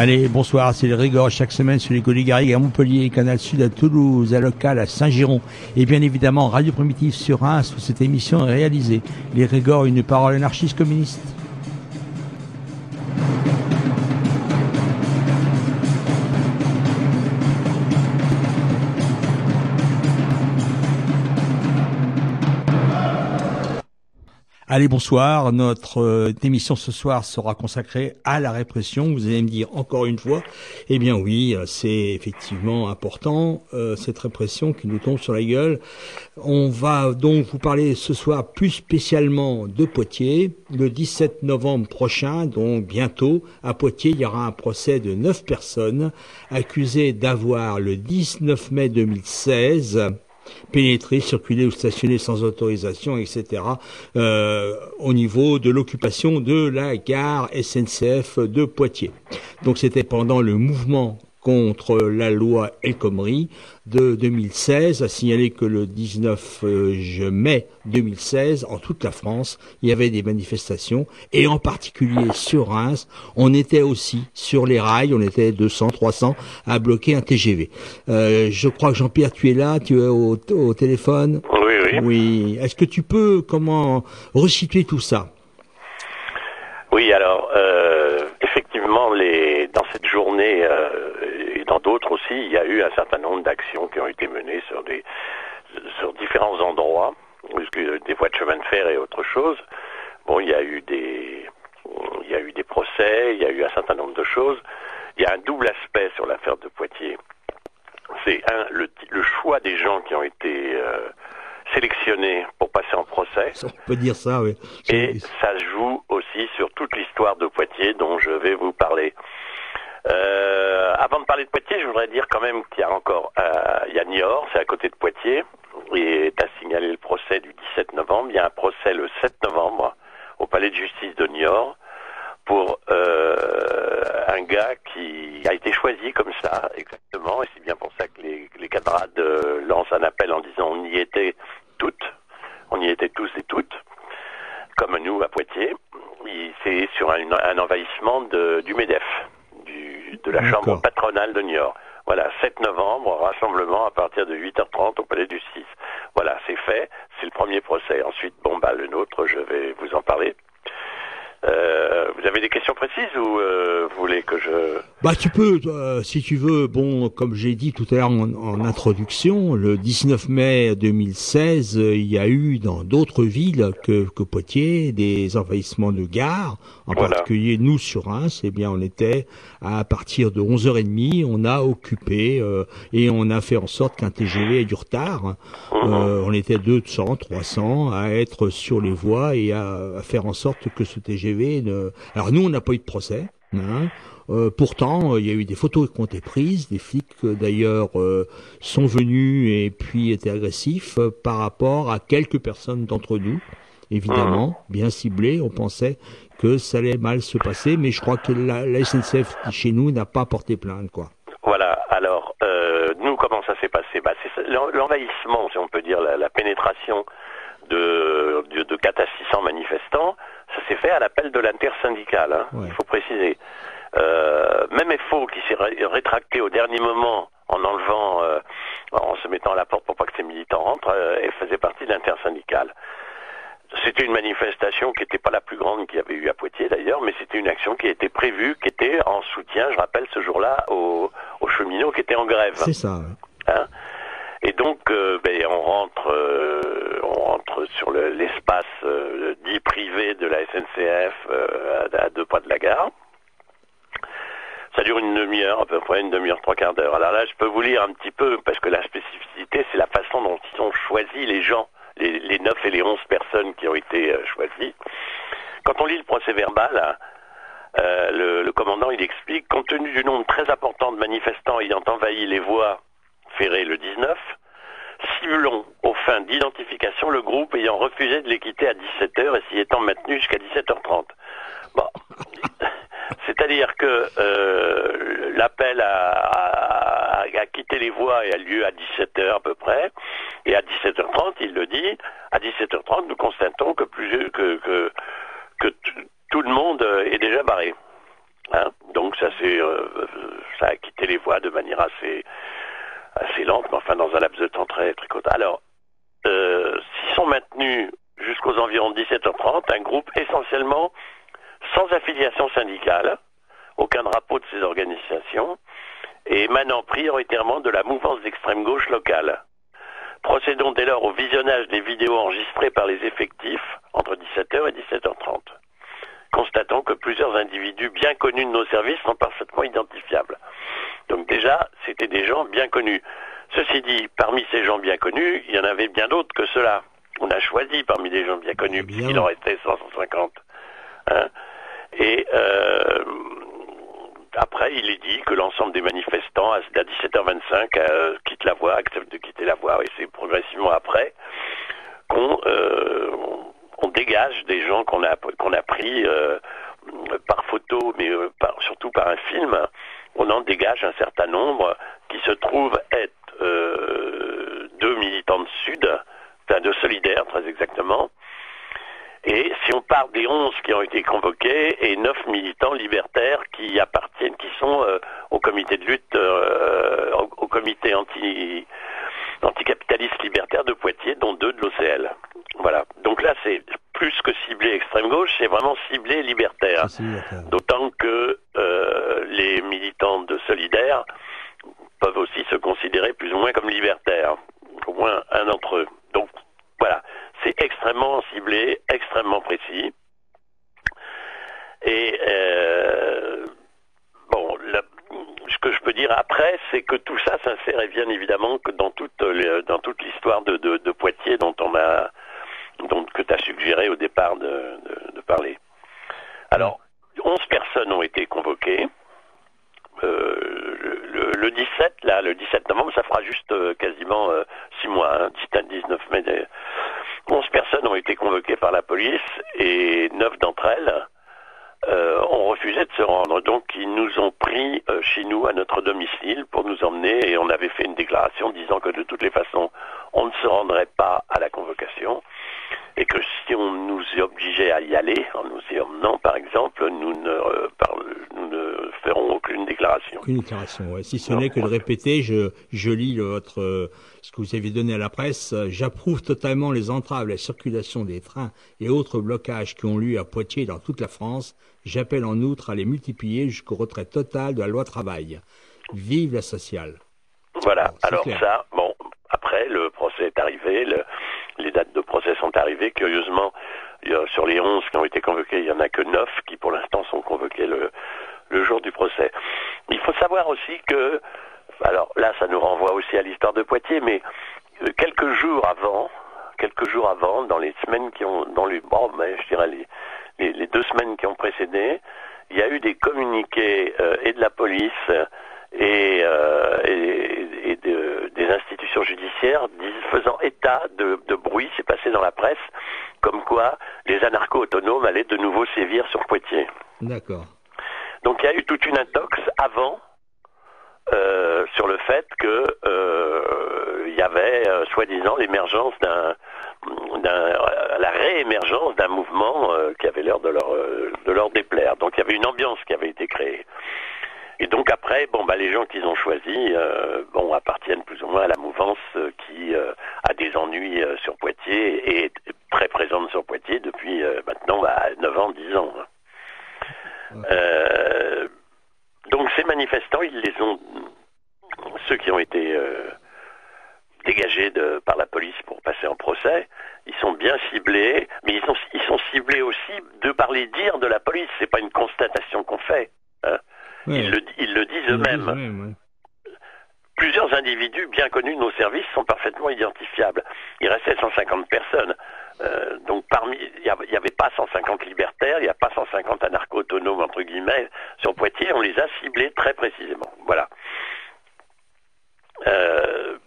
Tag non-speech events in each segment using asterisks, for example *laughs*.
Allez, bonsoir, c'est le Rigor chaque semaine sur les Côtes à Montpellier, Canal Sud à Toulouse, à Local à Saint-Giron et bien évidemment Radio Primitive sur Reims où cette émission est réalisée. Les Rigor, une parole anarchiste communiste. Allez, bonsoir. Notre euh, émission ce soir sera consacrée à la répression. Vous allez me dire encore une fois, eh bien oui, euh, c'est effectivement important, euh, cette répression qui nous tombe sur la gueule. On va donc vous parler ce soir plus spécialement de Poitiers. Le 17 novembre prochain, donc bientôt, à Poitiers, il y aura un procès de neuf personnes accusées d'avoir le 19 mai 2016 pénétrer, circuler ou stationner sans autorisation, etc., euh, au niveau de l'occupation de la gare SNCF de Poitiers. Donc c'était pendant le mouvement contre la loi El Khomri de 2016, a signalé que le 19 euh, mai 2016, en toute la France, il y avait des manifestations, et en particulier sur Reims, on était aussi sur les rails, on était 200, 300 à bloquer un TGV. Euh, je crois que Jean-Pierre, tu es là, tu es au, au téléphone. Oui, oui. Oui. Est-ce que tu peux comment resituer tout ça? Oui, alors euh, effectivement, les, dans cette journée euh, dans d'autres aussi, il y a eu un certain nombre d'actions qui ont été menées sur des sur différents endroits, des voies de chemin de fer et autre chose. Bon, il y a eu des il y a eu des procès, il y a eu un certain nombre de choses. Il y a un double aspect sur l'affaire de Poitiers. C'est un le, le, choix des gens qui ont été euh, sélectionnés pour passer en procès. On peut dire ça, oui. Et ça joue aussi sur toute l'histoire de Poitiers dont je vais vous parler. Euh, avant de parler de Poitiers, je voudrais dire quand même qu'il y a encore, euh, il y a Niort, c'est à côté de Poitiers, et tu as signalé le procès du 17 novembre. Il y a un procès le 7 novembre au palais de justice de Niort pour euh, un gars qui a été choisi comme ça, exactement, et c'est bien pour ça que les, les camarades euh, lancent un appel en disant on y était toutes, on y était tous et toutes, comme nous à Poitiers. C'est sur un, un envahissement de, du MEDEF, du, de la chambre patronale de Niort. Voilà, 7 novembre, rassemblement à partir de 8h30 au palais du 6. Voilà, c'est fait, c'est le premier procès. Ensuite, bon, bah, le nôtre, je vais vous en parler. Euh, vous avez des questions précises ou euh, vous voulez que je... Bah tu peux, euh, si tu veux, bon, comme j'ai dit tout à l'heure en, en, introduction, le 19 mai 2016, il y a eu dans d'autres villes que, que, Poitiers des envahissements de gares, en voilà. particulier nous sur Reims, eh bien on était à partir de 11h30, on a occupé et on a fait en sorte qu'un TGV ait du retard. Mhm. on était 200, 300 à être sur les voies et à, à faire en sorte que ce TGV ne... Alors nous, on n'a pas eu de procès. Hein. Euh, pourtant, il y a eu des photos qui ont été prises. Des flics, d'ailleurs, euh, sont venus et puis étaient agressifs euh, par rapport à quelques personnes d'entre nous. Évidemment, mmh. bien ciblés. On pensait que ça allait mal se passer, mais je crois que la, la SNCF chez nous n'a pas porté plainte, quoi. Voilà. Alors, euh, nous, comment ça s'est passé? Bah, C'est l'envahissement, si on peut dire, la, la pénétration de, de, de 4 à 600 manifestants. Ça s'est fait à l'appel de l'intersyndicale, hein, ouais. il faut préciser. Euh, même FO qui s'est ré rétracté au dernier moment en enlevant, en se mettant à la porte pour pas que ces militants rentrent, et faisait partie de l'intersyndicale. C'était une manifestation qui n'était pas la plus grande qu'il y avait eu à Poitiers d'ailleurs, mais c'était une action qui était prévue, qui était en soutien, je rappelle ce jour-là, aux, cheminots qui étaient en grève. C'est ça. Hein et donc, euh, ben, on rentre, euh, on rentre sur l'espace euh, dit privé de la SNCF à, à, deux pas de la gare. Ça dure une demi-heure, à peu près une demi-heure, trois quarts d'heure. Alors là, je peux vous lire un petit peu, parce que la spécificité, c'est la façon dont ils ont choisi les gens les, les 9 et les 11 personnes qui ont été euh, choisies. Quand on lit le procès verbal, euh, le, le, commandant il explique, compte tenu du nombre très important de manifestants ayant envahi les voies ferrées le 19, ciblons aux fins d'identification le groupe ayant refusé de les quitter à 17h et s'y étant maintenu jusqu'à 17h30. Bon. *laughs* C'est-à-dire que euh, l'appel à, à, quitter les voies a lieu à 17h à peu près, et à 17h30, il le dit, à 17h30, nous constatons que, plus, que, que, que tout le monde est déjà barré. Hein Donc ça, c'est, euh, ça a quitté les voies de manière assez, assez lente, mais enfin dans un laps de temps très, très court. Alors, euh, s'ils sont maintenus jusqu'aux environs de 17h30, un groupe essentiellement sans affiliation syndicale, aucun drapeau de ces organisations, et émanant prioritairement de la mouvance d'extrême gauche locale. Procédons dès lors au visionnage des vidéos enregistrées par les effectifs entre 17h et 17h30. Constatons que plusieurs individus bien connus de nos services sont parfaitement identifiables. Donc déjà, c'était des gens bien connus. Ceci dit, parmi ces gens bien connus, il y en avait bien d'autres que cela. On a choisi parmi les gens bien connus, puisqu'il en restait 150. Hein et euh, après, il est dit que l'ensemble des manifestants, à 17h25, euh, quittent la voie, acceptent de quitter la voie. Et c'est progressivement après qu'on euh, on dégage des gens qu'on a, qu'on a pris euh, par photo, mais euh, par, surtout par un film. Dégage un certain nombre qui se trouvent être euh, deux militants de Sud, enfin de Solidaires très exactement, et si on part des 11 qui ont été convoqués et 9 militants libertaires qui appartiennent, qui sont euh, au comité de lutte, euh, au, comité anti anticapitaliste libertaire de Poitiers, dont deux de l'OCL. Voilà. Donc là, c'est plus que ciblé extrême gauche, c'est vraiment ciblé libertaire. D'autant que euh, les militants de Solidaire peuvent aussi se considérer plus ou moins comme libertaires, au moins un d'entre eux. Donc voilà c'est extrêmement ciblé, extrêmement précis. Et euh, bon, ce que je peux dire après, c'est que tout ça s'insère bien évidemment que dans toute dans toute l'histoire de, de, de, Poitiers dont on a dont que tu as suggéré au départ de, de, de, parler. Alors, 11 personnes ont été convoquées. Euh, le, le, 17, là, le 17 novembre, ça fera juste euh, quasiment 6 euh, mois, hein, 19 mai 11 personnes ont été convoquées par la police et 9 d'entre elles euh, ont refusé de se rendre. Donc ils nous ont pris euh, chez nous à notre domicile pour nous emmener et on avait fait une déclaration disant que de toutes les façons on ne se rendrait pas à la convocation et que si on nous obligeait à y aller, en nous y emmenant par exemple, nous ne, euh, par, nous ne ferons aucune ouais. Si ce n'est que de répéter, je, je lis votre, euh, ce que vous avez donné à la presse, j'approuve totalement les entraves à la circulation des trains et autres blocages qui ont lieu à Poitiers et dans toute la France. J'appelle en outre à les multiplier jusqu'au retrait total de la loi travail. Vive la sociale. Voilà, alors clair. ça, bon, après, le procès est arrivé, le, les dates de procès sont arrivées. Curieusement, il y a, sur les 11 qui ont été convoqués, il n'y en a que 9 qui pour l'instant sont convoqués le, le jour du procès. Il faut savoir aussi que, alors là ça nous renvoie aussi à l'histoire de Poitiers, mais euh, quelques jours avant, quelques jours avant, dans les semaines qui ont, dans les, bon, mais je dirais les, les, les, deux semaines qui ont précédé, il y a eu des communiqués euh, et de la police et, euh, et, et de, des institutions judiciaires faisant état de, de bruit, c'est passé dans la presse, comme quoi les anarcho-autonomes allaient de nouveau sévir sur Poitiers. D'accord. Donc il y a eu toute une intox avant euh, sur le fait que euh, il y avait euh, soi-disant l'émergence d'un la réémergence d'un mouvement euh, qui avait l'air de leur de leur déplaire. Donc il y avait une ambiance qui avait été créée. Et donc après, bon, bah, les gens qu'ils ont choisis, euh, bon, appartiennent plus ou moins à la mouvance euh, qui euh, a des ennuis sur Poitiers et est très présente sur Poitiers depuis maintenant bah, 9 ans, 10 ans. Donc ces manifestants, ils les ont, ceux qui ont été dégagés de, par la police pour passer en procès, ils sont bien ciblés, mais ils sont, ils sont ciblés aussi de par les dires de la police. C'est pas une constatation qu'on fait. Hein. Ils, le, ils, le, disent eux-mêmes. Plusieurs individus bien connus de nos services sont parfaitement identifiables. Il restait 150 personnes. Euh, donc parmi, il n'y avait pas 150 libertaires, il n'y a pas 150 anarcho-autonomes entre guillemets sur Poitiers. On les a ciblés très précisément. Voilà. Euh,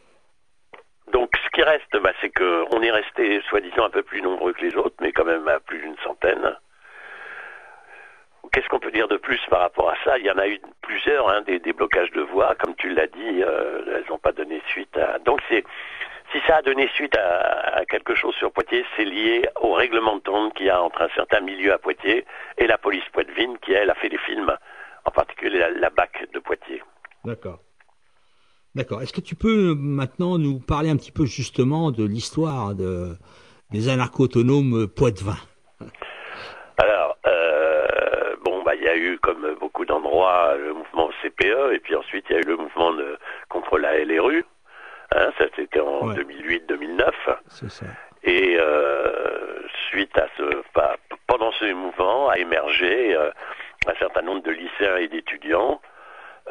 donc ce qui reste, bah, c'est qu'on est resté soi-disant un peu plus nombreux que les autres, mais quand même à plus d'une centaine. Qu'est-ce qu'on peut dire de plus par rapport à ça? Il y en a eu plusieurs, hein, des, blocages de voix, comme tu l'as dit, euh, elles n'ont pas donné suite à... Donc c'est si ça a donné suite à, quelque chose sur Poitiers, c'est lié au règlement de compte qu'il y a entre un certain milieu à Poitiers et la police poitevine qui, elle, a fait des films, en particulier la, la BAC de Poitiers. D'accord. D'accord. Est-ce que tu peux maintenant nous parler un petit peu justement de l'histoire de, des anarcho-autonomes poitevins? Alors, euh, bon, bah, il y a eu, comme beaucoup d'endroits, le mouvement CPE, et puis ensuite il y a eu le mouvement de, contre la LRU. Hein, ça c'était en 2008-2009. C'est ça. Et euh, suite à ce, bah, pendant ce mouvement, a émergé euh, un certain nombre de lycéens et d'étudiants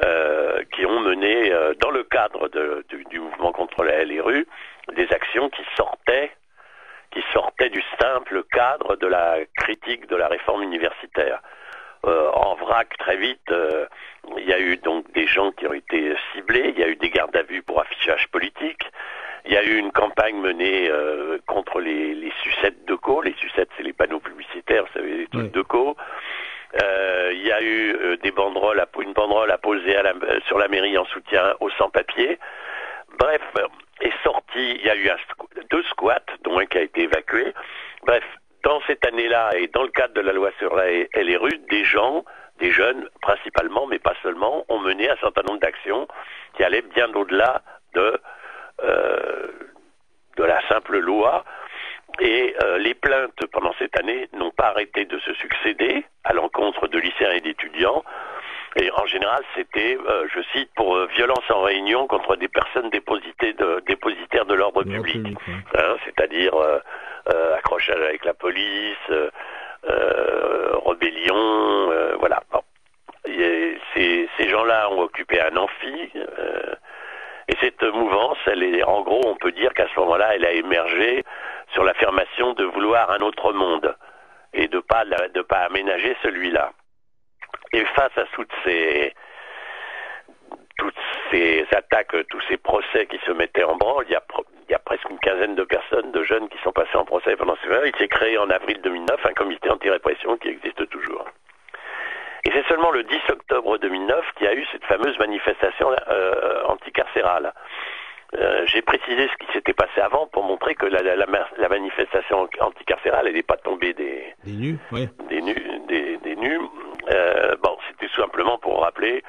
euh, qui ont mené, euh, dans le cadre de, du, mouvement contre la LRU, des actions qui sortaient, qui sortaient du simple cadre de la critique de la réforme universitaire. Euh, en vrac, très vite, il y a eu donc des gens qui ont été ciblés, il y a eu des gardes à vue pour affichage politique, il y a eu une campagne menée contre les, les sucettes de co. Les sucettes, c'est les panneaux publicitaires, vous savez, les trucs de co. Euh, il y a eu euh, des banderoles, une banderole à poser à la, euh, sur la mairie en soutien aux sans-papiers. Bref, est sorti, il y a eu deux squats, dont un qui a été évacué. Bref, dans cette année-là et dans le cadre de la loi sur la LRU, des gens, des jeunes principalement, mais pas seulement, ont mené un certain nombre d'actions qui allaient bien au-delà de, euh, de la simple loi et euh, les plaintes pendant cette année n'ont pas arrêté de se succéder à l'encontre de lycéens et d'étudiants. Et en général, c'était, euh, je cite, pour euh, violence en réunion contre des personnes de, dépositaires de l'ordre public. Hein, c'est-à-dire accrochage avec la police, rébellion, voilà. ces, ces gens-là ont occupé un amphi. et cette mouvance, elle est, en gros, on peut dire qu'à ce moment-là, elle a émergé sur l'affirmation de vouloir un autre monde et de pas de pas aménager celui-là. Et face à toutes ces toutes ces attaques, tous ces procès qui se mettaient en branle, il y a, il y a presque une quinzaine de personnes, de jeunes qui sont passés en procès pendant ce moment. Il s'est créé en avril 2009 un comité anti-répression qui existe toujours. Et c'est seulement le 10 octobre 2009 qu'il y a eu cette fameuse manifestation euh, anticarcérale. Euh, j'ai précisé ce qui s'était passé avant pour montrer que la, la, la manifestation anticarcérale, elle n'est pas tombée des, des nus, des nus, des, des nus. Euh, bon, c'était tout simplement pour rappeler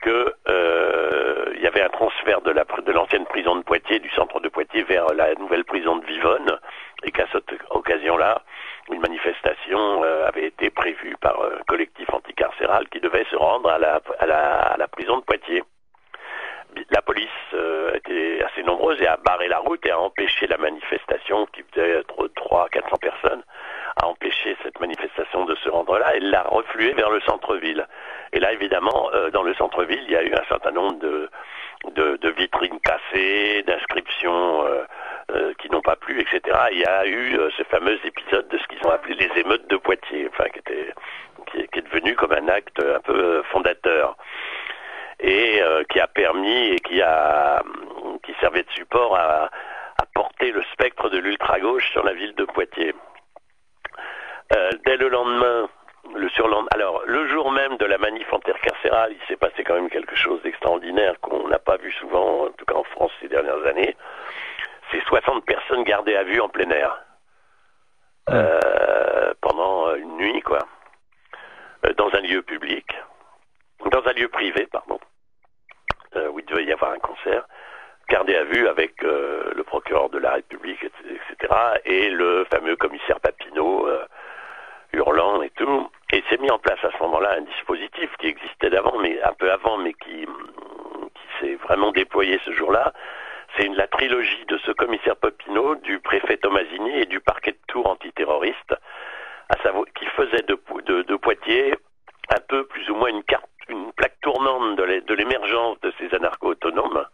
que euh, il y avait un transfert de la de l'ancienne prison de Poitiers, du centre de Poitiers, vers la nouvelle prison de Vivonne, et qu'à cette occasion-là, une manifestation euh, avait été prévue par un collectif anticarcéral qui devait se rendre à la, à la, à la prison de Poitiers la police euh, était assez nombreuse et a barré la route et a empêché la manifestation, qui faisait être 3 400 personnes, a empêché cette manifestation de se rendre là et l'a reflué vers le centre-ville. Et là, évidemment, euh, dans le centre-ville, il y a eu un certain nombre de, de, vitrines cassées, d'inscriptions euh, qui n'ont pas plu, etc. il y a eu ce fameux épisode de ce qu'ils ont appelé les émeutes de Poitiers, enfin, qui, était, qui est devenu comme un acte un peu fondateur et euh, qui a permis et qui a qui servait de support à, à porter le spectre de l'ultra-gauche sur la ville de Poitiers. Euh, dès le lendemain, le surlendemain, alors le jour même de la manif intercarcérale, il s'est passé quand même quelque chose d'extraordinaire qu'on n'a pas vu souvent, en tout cas en France ces dernières années. C'est 60 personnes gardées à vue en plein air. Euh, pendant une nuit, quoi, euh, dans un lieu public. Dans un lieu privé, pardon, où il devait y avoir un concert, gardé à vue avec le procureur de la République, etc., et le fameux commissaire Papineau, hurlant et tout. Et s'est mis en place à ce moment-là un dispositif qui existait d'avant, mais un peu avant, mais qui, qui s'est vraiment déployé ce jour-là. C'est la trilogie de ce commissaire Popino, du préfet Tomasini et du parquet de Tours antiterroriste, à savoir qui faisait de, de, de, Poitiers un peu plus ou moins une carte, une plaque tournante de l'émergence de ces anarcho autonomes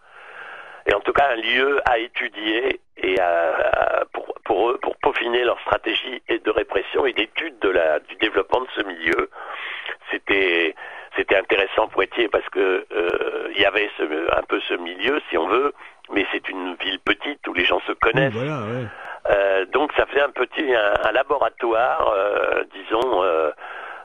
et en tout cas un lieu à étudier et à, pour, pour, eux pour peaufiner leur stratégie et de répression et d'étude de la du développement de ce milieu. C'était c'était intéressant Poitiers parce que euh, il y avait ce, un peu ce milieu si on veut, mais c'est une ville petite où les gens se connaissent. voilà, ouais. euh, donc ça fait un petit un, un laboratoire, euh, disons.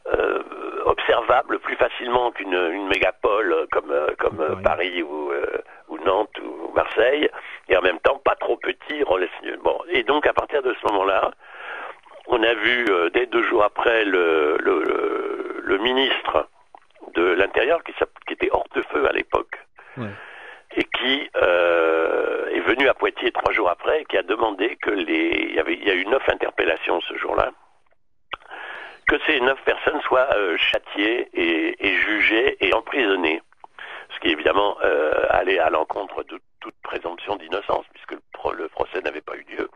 Euh, euh, observable plus facilement qu'une une mégapole comme comme Ouais. Paris ou, euh, ou Nantes ou Marseille, et en même temps pas trop petit. Bon, et donc à partir de ce moment-là, on a vu euh, dès deux jours après le, le, le- le ministre de l'Intérieur qui, qui était hors de feu à l'époque et qui euh, est venu à Poitiers trois jours après et qui a demandé que les il y avait il y a eu neuf interpellations ce jour-là que ces neuf personnes soient euh, châtiées et, et jugées et emprisonnées ce qui évidemment euh, allait à l'encontre de toute présomption d'innocence puisque le, pro- le procès n'avait pas eu lieu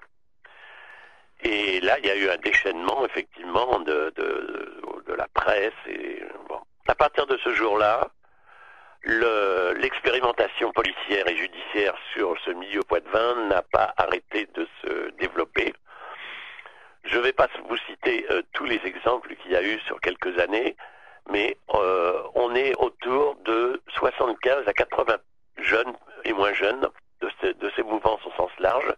et là il y a eu un déchaînement effectivement de, de, de la presse et bon à partir de ce jour-là le- l'expérimentation policière et judiciaire sur ce milieu poitevin n'a pas arrêté de se développer. Je ne vais pas vous citer euh, tous les exemples qu'il y a eu sur quelques années, mais euh, on est autour de 75 à 80 jeunes et moins jeunes de, ce- de ces mouvances au sens large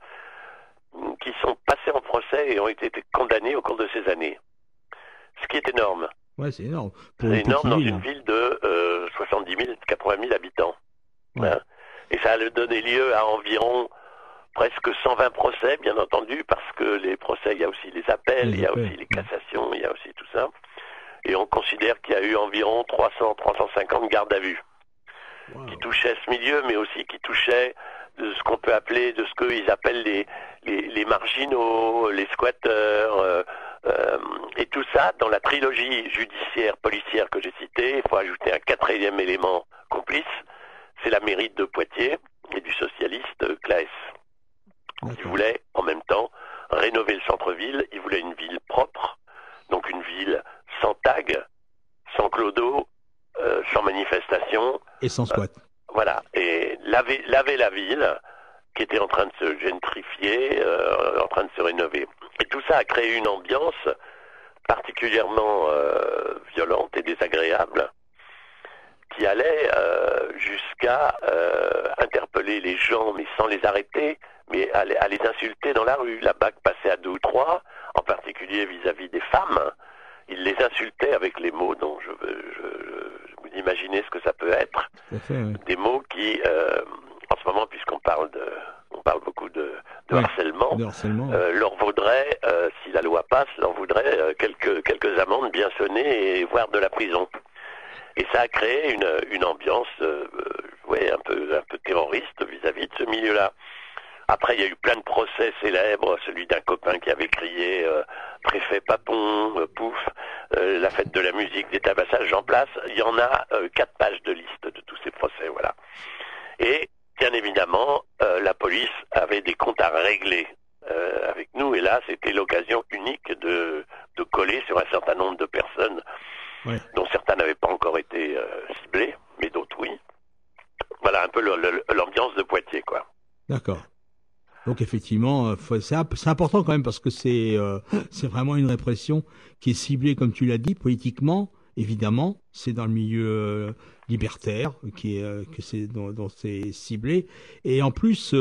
qui sont passés en procès et ont été condamnés au cours de ces années. Ce qui est énorme. Ouais, c'est énorme. Pour C'est une énorme petite dans ville. une ville de euh, 70 000, 80 000 habitants. Ouais. Hein. Et ça a donné lieu à environ presque 120 procès, bien entendu, parce que les procès, il y a aussi les appels, Les il y a appels, aussi les ouais. cassations, il y a aussi tout ça. Et on considère qu'il y a eu environ 300, 350 gardes à vue Wow. qui touchaient ce milieu, mais aussi qui touchaient de ce qu'on peut appeler, de ce qu'ils appellent les, les, les marginaux, les squatteurs, euh, euh, et tout ça dans la trilogie judiciaire policière que j'ai citée. Il faut ajouter un quatrième élément complice, c'est la mairie de Poitiers et du socialiste euh, Claes. Il D'accord. voulait en même temps rénover le centre-ville, il voulait une ville propre, donc une ville sans tag, sans clodo, euh, sans manifestation, Et sans squat. voilà, et laver, laver la ville qui était en train de se gentrifier, euh, en train de se rénover. Et tout ça a créé une ambiance particulièrement euh, violente et désagréable qui allait euh, jusqu'à euh, interpeller les gens, mais sans les arrêter, mais à les, à les insulter dans la rue. La BAC passait à deux ou trois, en particulier vis-à-vis des femmes. Il les insultait avec les mots dont je veux, je, imaginez ce que ça peut être fait, des mots qui, euh, en ce moment, puisqu'on parle de, on parle beaucoup de, de Oui. harcèlement, De harcèlement. euh, leur vaudrait, euh, si la loi passe, leur vaudrait quelques quelques amendes bien sonnées et voire de la prison. Et ça a créé une, une ambiance, ouais, un peu un peu terroriste vis-à-vis de ce milieu-là. Après, il y a eu plein de procès célèbres, celui d'un copain qui avait crié euh, préfet Papon, euh, pouf, euh, la fête de la musique, des tabassages, j'en place. Il y en a euh, quatre pages de liste de tous ces procès, voilà. Et bien évidemment, euh, la police avait des comptes à régler euh, avec nous, et là, c'était l'occasion unique de, de coller sur un certain nombre de personnes, Ouais. dont certains n'avaient pas encore été euh, ciblés, mais d'autres oui. Voilà un peu l'ambiance de Poitiers, quoi. D'accord. Donc effectivement, euh, c'est imp- c'est important quand même parce que c'est euh, c'est vraiment une répression qui est ciblée, comme tu l'as dit, politiquement. Évidemment, c'est dans le milieu euh, libertaire que c'est dont, c'est ciblé. Et en plus,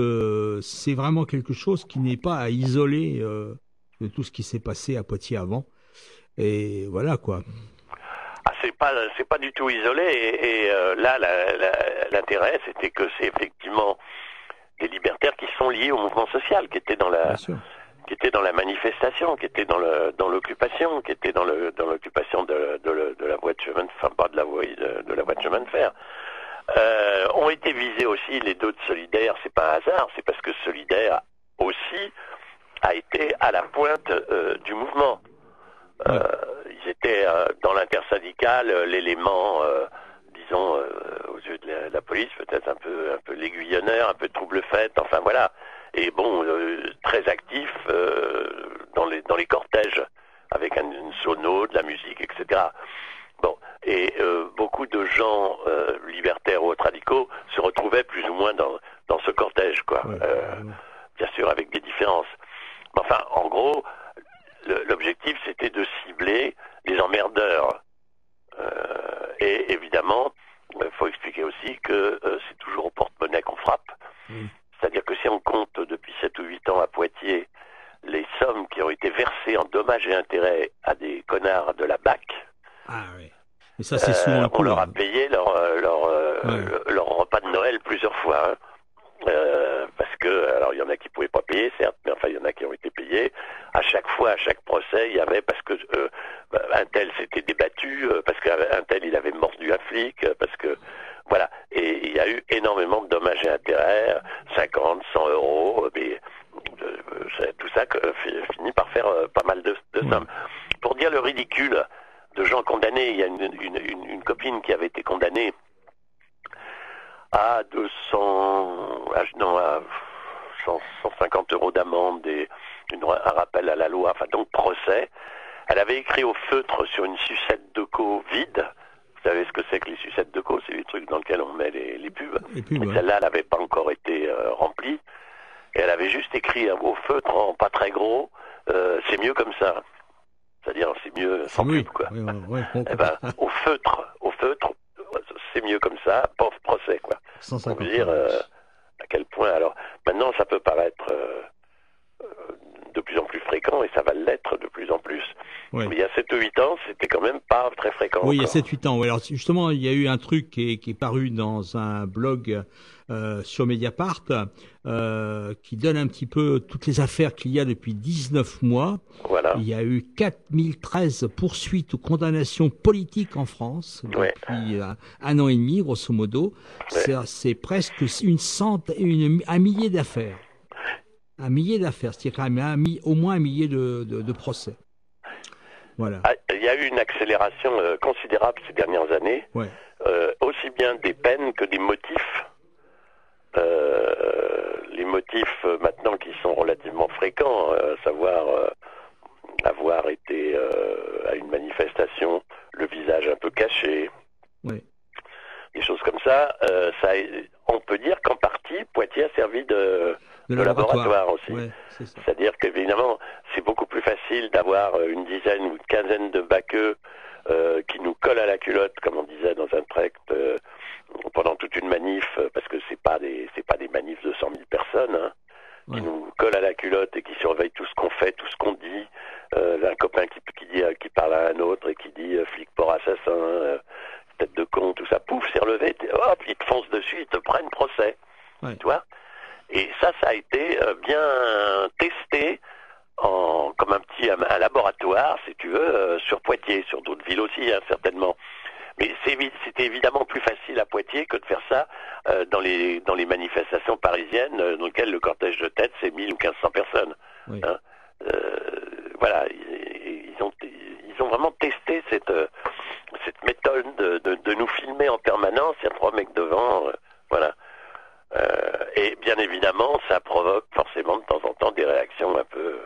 c'est vraiment quelque chose qui n'est pas à isoler de tout ce qui s'est passé à Poitiers avant. Et voilà quoi. Ah, c'est pas c'est pas du tout isolé et, là l'intérêt c'était que c'est effectivement des libertaires qui sont liés au mouvement social qui étaient dans la qui étaient dans la manifestation, qui étaient dans le dans l'occupation, qui étaient dans le dans l'occupation de, de, de, la voie de chemin, de, enfin pas de la voie de, de la voie de chemin de fer. Euh, ont été visés aussi les deux de Solidaire, c'est pas un hasard, c'est parce que Solidaire aussi a été à la pointe euh, du mouvement. Euh, ils étaient euh, dans l'intersyndical l'élément, disons, aux yeux de la, la police, peut-être un peu, un peu l'aiguillonneur, un peu trouble fait, enfin voilà. Et bon, très actif dans les dans les cortèges avec un, une sono, de la musique, etc. Bon, et beaucoup de gens libertaires ou radicaux se retrouvaient plus ou moins dans dans ce cortège, quoi. bien sûr, avec des différences. Enfin, en gros, l'objectif c'était de cibler les emmerdeurs. Euh, et évidemment, il faut expliquer aussi que euh, c'est toujours au porte-monnaie qu'on frappe. C'est-à-dire que si on compte depuis 7 ou 8 ans à Poitiers les sommes qui ont été versées en dommages et intérêts à des connards de la BAC, ah, oui. Et ça, c'est souvent euh, on leur a payé leur, leur, leur, repas de Noël plusieurs fois. Hein. Euh, que, alors il y en a qui pouvaient pas payer, certes, mais enfin il y en a qui ont été payés. À chaque fois, à chaque procès, il y avait parce que euh, bah, un tel s'était débattu, euh, parce qu'un tel il avait mordu un flic, euh, parce que voilà. Et il y a eu énormément de dommages et intérêts, 50, 100 euros, mais tout ça finit par faire pas mal de, de sommes. Pour dire le ridicule de gens condamnés, il y a une, une, une, une copine qui avait été condamnée à 200, non, à 150 euros d'amende et un rappel à la loi, enfin donc procès. Elle avait écrit au feutre sur une sucette de co vide. Vous savez ce que c'est que les sucettes de co C'est les trucs dans lesquels on met les, les pubs. Celle-là, elle n'avait pas encore été euh, remplie. Et elle avait juste écrit au feutre en pas très gros, euh, c'est mieux comme ça. C'est-à-dire, c'est mieux sans pub, quoi. eh ben, au feutre, au feutre, c'est mieux comme ça, procès, quoi. On peut dire euh, à quel point. Alors, maintenant, ça peut paraître euh, plus en plus fréquent et ça va l'être de plus en plus. Mais il y a 7-8 ans, c'était quand même pas très fréquent. Oui, il y a 7-8 ans. Alors justement, il y a eu un truc qui est, qui est paru dans un blog euh, sur Mediapart euh, qui donne un petit peu toutes les affaires qu'il y a depuis 19 mois. Voilà. Il y a eu 4013 poursuites ou condamnations politiques en France depuis euh, un an et demi, grosso modo. C'est presque une centaine, un millier d'affaires un millier d'affaires, c'est-à-dire au moins un millier de, de, de procès. Voilà. Ah, il y a eu une accélération euh, considérable ces dernières années, ouais. euh, aussi bien des peines que des motifs. Euh, les motifs maintenant qui sont relativement fréquents, à savoir avoir été à une manifestation, le visage un peu caché, ouais. des choses comme ça, ça on peut dire qu'en partie Poitiers a servi de de, de laboratoire, laboratoire aussi. Ouais, C'est-à-dire qu'évidemment, c'est beaucoup plus facile d'avoir euh, une dizaine ou une quinzaine de baqueux euh, qui nous collent à la culotte, comme on disait dans un tract, euh, pendant toute une manif, euh, parce que c'est pas des c'est pas des manifs de 100 000 personnes. Hein, qui nous collent à la culotte et qui surveillent tout ce qu'on fait, tout ce qu'on dit. Euh, un copain qui, qui dit, qui parle à un autre et qui dit flic pour assassin, tête de con, tout ça, pouf, c'est relevé, hop, ils te foncent dessus, ils te prennent procès. Ouais. Tu vois? Et ça, ça a été euh, bien testé en, comme un petit un, laboratoire, si tu veux, euh, sur Poitiers, sur d'autres villes aussi, hein, certainement. Mais c'était évidemment plus facile à Poitiers que de faire ça euh, dans, les, dans les manifestations parisiennes, euh, dans lesquelles le cortège de tête, c'est 1000 ou 1500 personnes. Oui. Hein euh, voilà, ils, ils, ont, ils ont vraiment testé cette, cette méthode de, de, de nous filmer en permanence, il y a trois mecs devant, voilà. Euh, et bien évidemment, ça provoque forcément de temps en temps des réactions un peu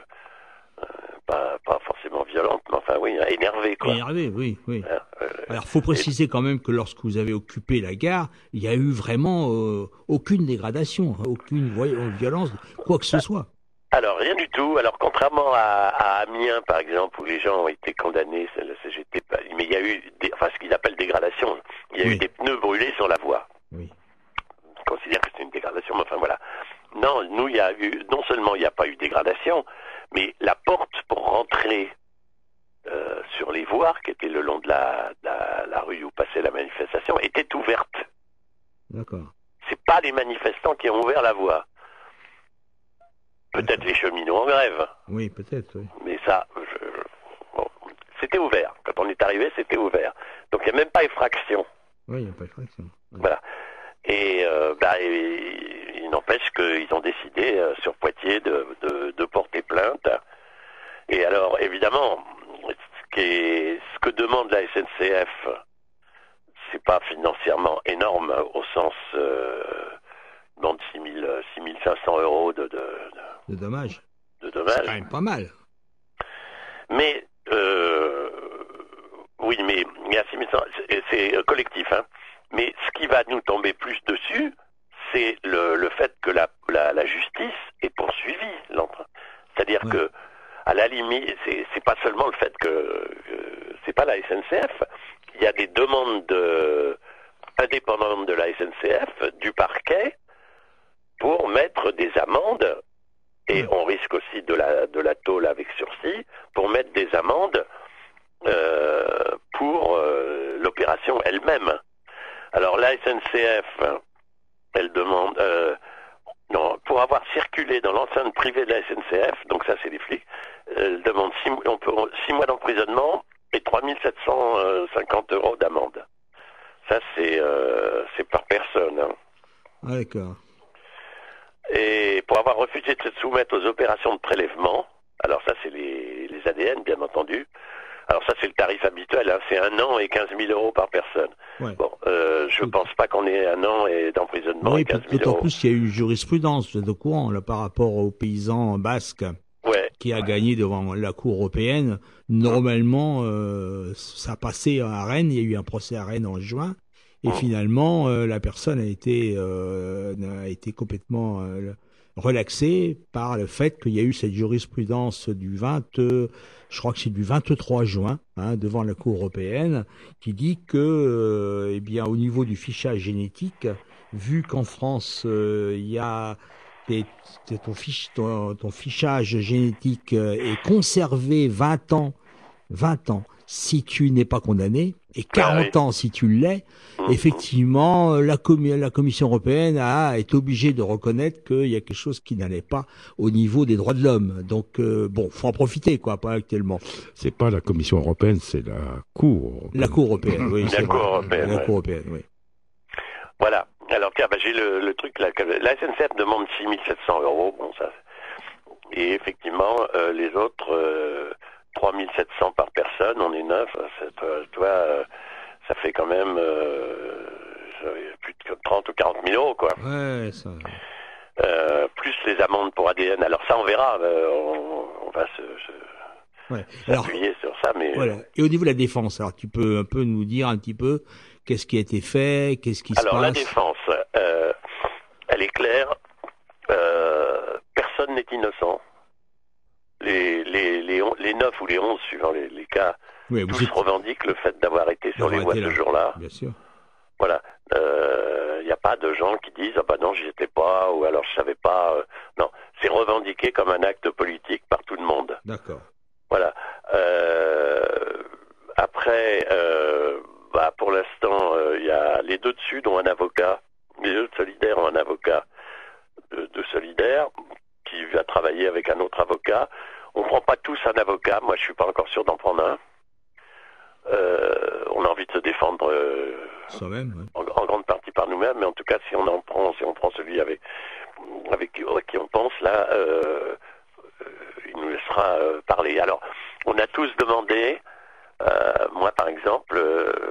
euh, pas, pas forcément violentes, mais enfin oui, énervées quoi. Énervé, oui, oui. Euh, Alors, faut préciser et... quand même que lorsque vous avez occupé la gare, il y a eu vraiment euh, aucune dégradation, hein, aucune violence, quoi que ce Ah. soit. Alors rien du tout. Alors contrairement à, à, Amiens par exemple où les gens ont été condamnés, c'est le CGT, mais il y a eu des, enfin ce qu'ils appellent dégradation. Il y a oui. eu des pneus brûlés sur la voie. Oui. Je considère que c'est une dégradation, mais enfin voilà. Non, nous il y a eu non seulement il n'y a pas eu dégradation, mais la porte pour rentrer euh, sur les voies qui étaient le long de la, la, la rue où passait la manifestation était ouverte. D'accord. C'est pas les manifestants qui ont ouvert la voie. Peut-être les cheminots en grève. Oui, peut-être, oui. Mais ça, je- bon, c'était ouvert. Quand on est arrivé, c'était ouvert. Donc il n'y a même pas effraction. Oui, il n'y a pas de fraction. Ouais. Voilà. Et, euh, bah, et- il n'empêche qu'ils ont décidé euh, sur Poitiers de, de- de porter plainte. Et alors, évidemment, ce, qui est- ce que demande la SNCF, c'est pas financièrement énorme au sens euh, demande 6 000, 6 500 euros de, de, de- C'est dommage. de C'est dommages. quand même pas mal. Mais euh, oui, mais il y a 6100, c'est- c'est euh, collectif. Hein. Mais ce qui va nous tomber plus dessus, c'est le, le fait que la, la, la justice est poursuivie. l'emprunt. C'est-à-dire Ouais. que, à la limite, c'est c'est pas seulement le fait que, que c'est pas la SNCF. Il y a des demandes de, indépendantes de la SNCF, du parquet, pour mettre des amendes et Ouais. on risque aussi de la, de la tôle avec sursis pour mettre des amendes euh, pour euh, l'opération elle-même. Alors la SNCF, elle demande, euh, non, pour avoir circulé dans l'enceinte privée de la SNCF, donc ça c'est les flics, elle demande six, mois- on peut, six mois d'emprisonnement et 3750 euros d'amende. Ça c'est euh, c'est par personne. hein. Ah, d'accord. Et pour avoir refusé de se soumettre aux opérations de prélèvement, alors ça c'est les, les ADN bien entendu, alors ça c'est le tarif habituel, hein, c'est un an et 15 000 euros par personne. Ouais. Bon, euh, je Oui. pense pas qu'on ait un an et d'emprisonnement Oui, et 15 000 d'autant euros. plus qu'il y a eu jurisprudence, vous êtes au courant, là, par rapport aux paysans basques Ouais, qui a gagné devant la Cour européenne. Normalement, euh, ça passait à Rennes, il y a eu un procès à Rennes en juin, et Mm. finalement, euh, la personne a été, euh, a été complètement euh, relaxée par le fait qu'il y a eu cette jurisprudence du 20, euh, je crois que c'est du 23 juin, hein, devant la Cour européenne, qui dit que, euh, eh bien, au niveau du fichage génétique, vu qu'en France, euh, il y a ton, ton, fichage génétique est conservé 20 ans, 20 ans si tu n'es pas condamné et 40 ans si tu l'es, Mhm. effectivement, euh, la, commi- la Commission européenne a été obligée de reconnaître qu'il y a quelque chose qui n'allait pas au niveau des droits de l'homme. Donc, euh, bon, faut en profiter, quoi, pas actuellement. C'est pas la Commission européenne, c'est la Cour. européenne. La Cour européenne, oui. La c'est Cour européenne, La ouais. Cour européenne, oui. voilà. Alors tiens, bah, j'ai le, le truc là. La SNCF demande 6 700 euros, bon ça. Et effectivement, euh, les autres, euh, 3 700 par personne, on est neuf. c'est- Toi, toi, euh, ça fait quand même euh, plus de 30 ou 40 000 euros, quoi. Ouais, ça. Euh, plus les amendes pour ADN. Alors ça, on verra. euh, on, on va se, se- Ouais. Alors, sur ça, mais voilà. Et au niveau de la défense, alors tu peux un peu nous dire un petit peu qu'est-ce qui a été fait, qu'est-ce qui alors se la passe? défense, euh, elle est claire. Euh, personne n'est innocent. Les, les, les, on- les 9 ou les 11, suivant les, les cas, Oui, tous êtes revendiquent le fait d'avoir été sur les voies ce là. jour-là. bien sûr. Voilà. Il n'y a pas de gens qui disent ah bah non j'y étais pas ou alors je savais pas. euh, non, c'est revendiqué comme un acte politique par tout le monde. D'accord. Voilà. Euh, après, euh, bah pour l'instant, euh, il y a les deux dessus dont un avocat. Les deux de solidaires ont un avocat de, de solidaire qui va travailler avec un autre avocat. On prend pas tous un avocat. Moi, je suis pas encore sûr d'en prendre un. Euh, on a envie de se défendre euh, ouais. en, en grande partie par nous-mêmes, mais en tout cas, si on en prend, si on prend celui avec avec qui, on pense là, euh, il nous laissera parler. Alors, on a tous demandé. moi, par exemple,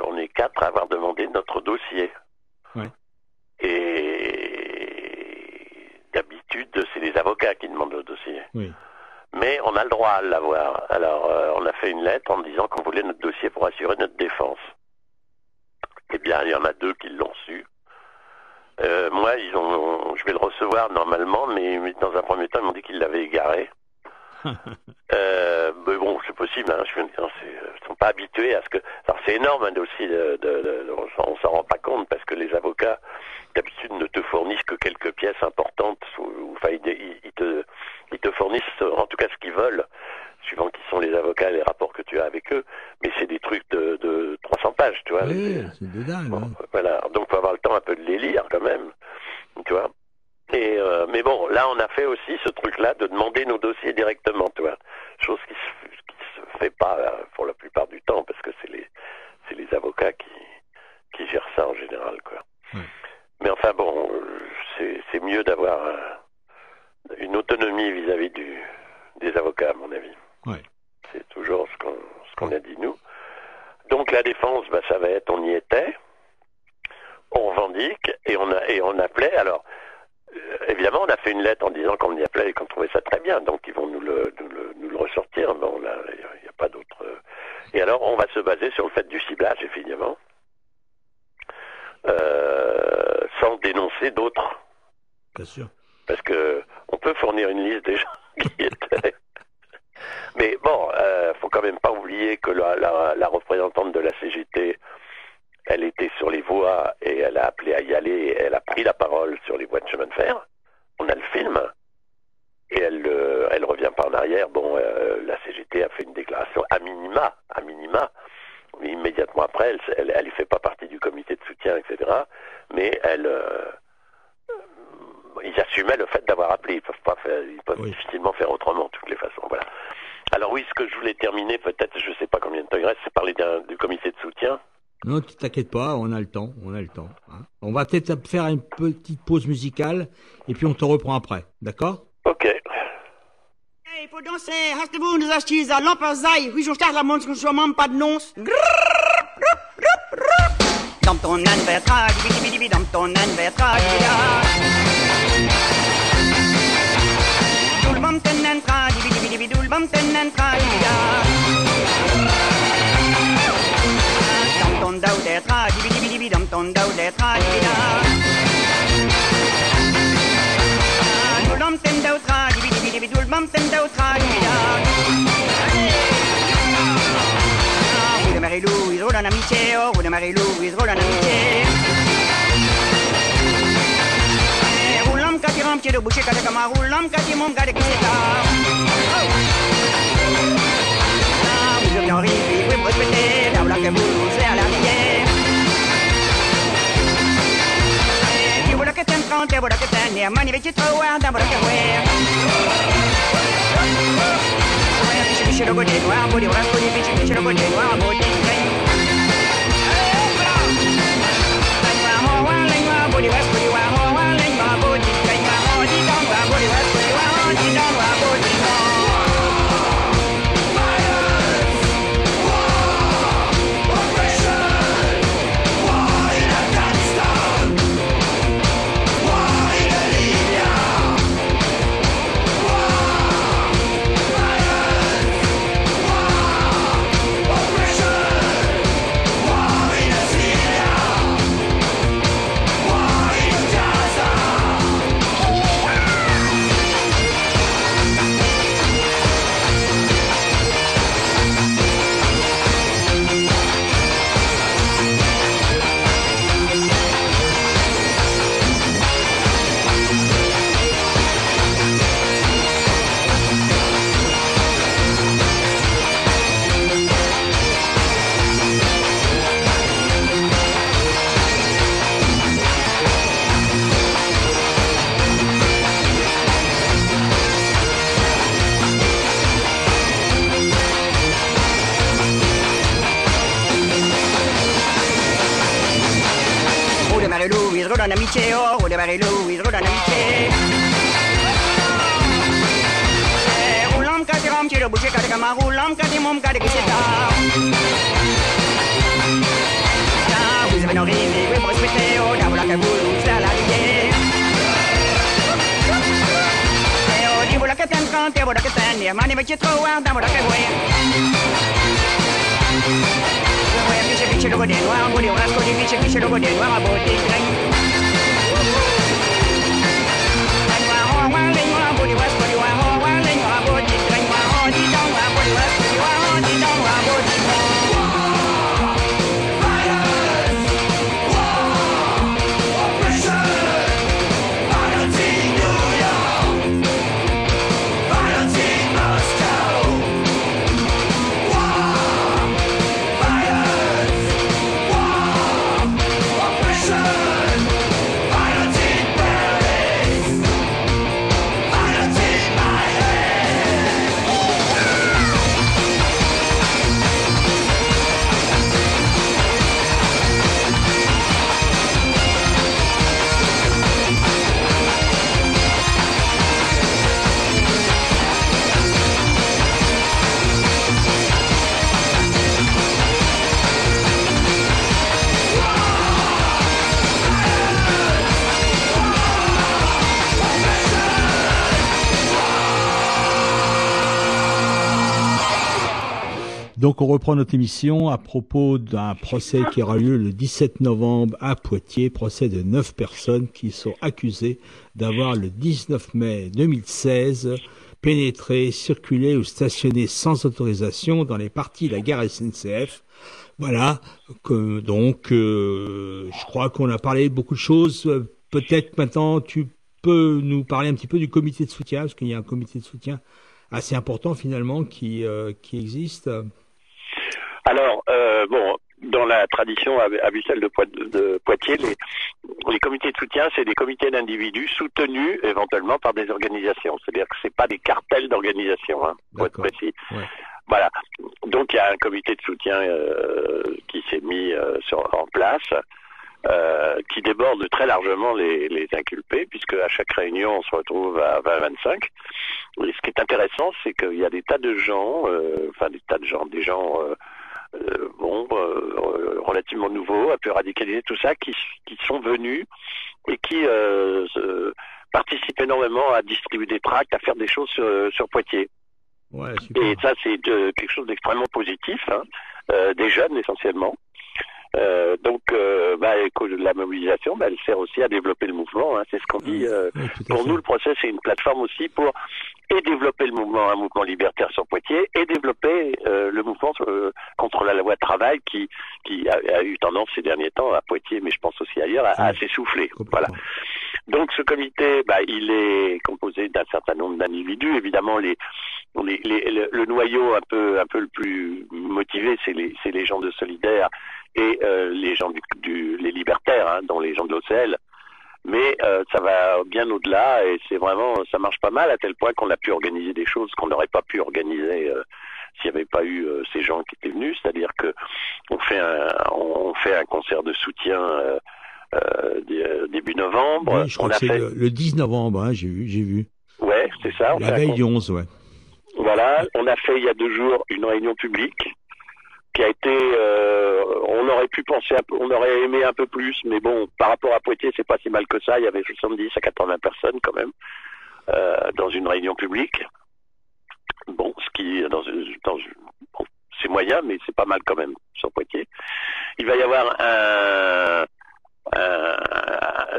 on est quatre à avoir demandé notre dossier. Ouais. Et d'habitude, c'est les avocats qui demandent le dossier. Oui. Mais on a le droit à l'avoir. Alors, euh, on a fait une lettre en disant qu'on voulait notre dossier pour assurer notre défense. Eh bien, il y en a deux qui l'ont su. Euh, moi, ils ont, je vais le recevoir normalement, mais, mais dans un premier temps, ils m'ont dit qu'ils l'avaient égaré. *laughs* Euh, mais bon, c'est possible. Hein, je, veux dire, c'est- ils sont pas habitués à ce que. Alors, c'est énorme un dossier. De, de- de- on s'en- rend pas compte parce que les avocats d'habitude ne te fournissent que quelques pièces importantes. Ou, enfin, ils, te, ils te fournissent en tout cas ce qu'ils veulent, suivant qui sont les avocats et les rapports que tu as avec eux. Mais c'est des trucs de, de 300 pages, tu vois. Oui, C'est- c'est de dingue. Bon, hein. voilà, donc faut avoir le temps un peu de les lire quand même, tu vois. Et euh, mais bon, là, on a fait aussi ce truc-là de demander nos dossiers directement, tu vois. Chose qui se, qui fait pas euh, pour la plupart du temps, parce que c'est les, c'est les avocats qui, qui gèrent ça en général, quoi. Mais enfin bon, euh, c'est, c'est mieux d'avoir euh, une autonomie vis-à-vis du, des avocats, à mon avis. C'est toujours ce qu'on, ce qu'on a dit nous. Donc la défense, bah, ça va être, on y était, on revendique et on a, et on appelait. Alors évidemment, on a fait une lettre en disant qu'on y appelait et qu'on trouvait ça très bien. Donc ils vont nous le, nous le, nous le ressortir. Bon, là, il n'y a, pas d'autre. euh. Et alors, on va se baser sur le fait du ciblage, évidemment, euh, sans dénoncer d'autres. Bien sûr. Parce que on peut fournir une liste des gens *laughs* qui étaient. Mais bon, euh, faut quand même pas oublier que la, la, la représentante de la CGT, elle était sur les voies et elle a appelé à y aller. Elle a pris la parole sur les voies de chemin de fer. On a le film. Et elle, euh, elle revient pas en arrière. Bon, euh, la CGT a fait une déclaration à minima, à minima. Mais immédiatement après, elle, elle, elle fait pas partie du comité de soutien, etc. Mais elle, euh, ils assumaient le fait d'avoir appelé. Ils peuvent pas faire, ils peuvent Oui. difficilement faire autrement, de toutes les façons. Voilà. Alors oui, ce que je voulais terminer, peut-être, je sais pas combien de temps il reste, c'est parler du comité de soutien. Non, tu t'inquiètes pas, on a le temps, on a le temps. hein. On va peut-être faire une petite pause musicale et puis on te reprend après, d'accord Ok. Hey, faut danser, Lopper sei, wie schon start la pas de. Dans ton dans ton ten ten ton dau d'etra, dibi da. Dul bam ten dau tra, dibi dibi dibi, dul bam ten dau tra, dibi da. Rue de Marie-Louise, roule en amitié, oh, rue de Marie-Louise, roule en amitié. Eh, Roulam kati ram pied de boucher kade kama roulam kati mom kade kiseta. Ah, vous avez envie, oui, vous respectez, là, là, que vous, c'est à la vie. Voilà que t'aimes quand t'es, voilà que t'aimes, et mani vecchi trop, hein, voilà que ouais. Bicho, bicho, logo de noir, body, rasco, bicho, bicho, logo de noir, body, Roule 白五輪はもうできない Donc on reprend notre émission à propos d'un procès qui aura lieu le 17 novembre à Poitiers, procès de neuf personnes qui sont accusées d'avoir le 19 mai 2016 pénétré, circulé ou stationné sans autorisation dans les parties de la gare SNCF. Voilà, donc euh, je crois qu'on a parlé de beaucoup de choses. Peut-être maintenant tu peux nous parler un petit peu du comité de soutien, parce qu'il y a un comité de soutien assez important finalement qui, euh, qui existe. Alors, euh, bon, dans la tradition habituelle de, de Poitiers, les, les, comités de soutien, c'est des comités d'individus soutenus éventuellement par des organisations. C'est-à-dire que c'est pas des cartels d'organisations, hein, pour être précis. Voilà. Donc il y a un comité de soutien euh, qui s'est mis euh, sur, en place. Euh, qui déborde très largement les, les, inculpés, puisque à chaque réunion on se retrouve à 20-25. Et ce qui est intéressant, c'est qu'il y a des tas de gens, euh, enfin des tas de gens, des gens euh, euh, bon, euh, relativement nouveaux, un peu radicalisés, tout ça, qui, qui sont venus et qui euh, participent énormément à distribuer des tracts, à faire des choses sur, sur Poitiers. Ouais, et ça, c'est quelque chose d'extrêmement positif, hein, des jeunes essentiellement. Euh, donc, euh, bah, la mobilisation, bah, elle sert aussi à développer le mouvement. Hein, c'est ce qu'on dit. Euh, pour nous, le procès, c'est une plateforme aussi pour et développer le mouvement, un mouvement libertaire sur Poitiers, et développer euh, le mouvement contre la loi de travail qui, qui a, eu tendance ces derniers temps à Poitiers, mais je pense aussi ailleurs, à, à s'essouffler. Voilà. Donc, ce comité, bah, il est composé d'un certain nombre d'individus. Évidemment, les, les, les, le, noyau un peu, un peu le plus motivé, c'est les, les gens de Solidaire et euh, les gens du, du les libertaires, hein, dont les gens de l'OCL. Mais euh, ça va bien au-delà et c'est vraiment ça marche pas mal à tel point qu'on a pu organiser des choses qu'on n'aurait pas pu organiser euh, s'il n'y avait pas eu ces gens qui étaient venus. C'est-à-dire que on fait un on fait un concert de soutien. début novembre. Oui, je crois on que c'est le, le, 10 novembre, hein, j'ai vu, j'ai vu. Ouais, c'est ça. La veille du 11, ouais. Voilà, on a fait il y a deux jours une réunion publique qui a été, euh, on aurait pu penser, on aurait aimé un peu plus, mais bon, par rapport à Poitiers, c'est pas si mal que ça. Il y avait 70 à 80 personnes quand même euh, dans une réunion publique. Bon, ce qui, dans, dans c'est moyen, mais c'est pas mal quand même sur Poitiers. Il va y avoir un, un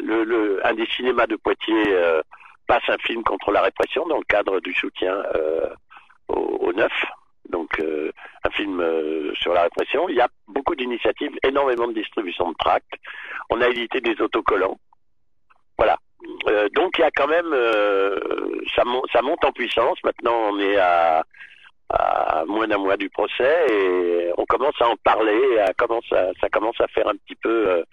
le, le, un des cinémas de Poitiers euh, passe un film contre la répression dans le cadre du soutien euh, au, au neuf donc euh, un film euh, sur la répression. Il y a beaucoup d'initiatives, énormément de distribution de tracts. On a édité des autocollants. Voilà. Euh, donc il y a quand même, ça, monte en puissance. Maintenant, on est à, moins d'un mois du procès et on commence à en parler. À, commence ça commence à faire un petit peu.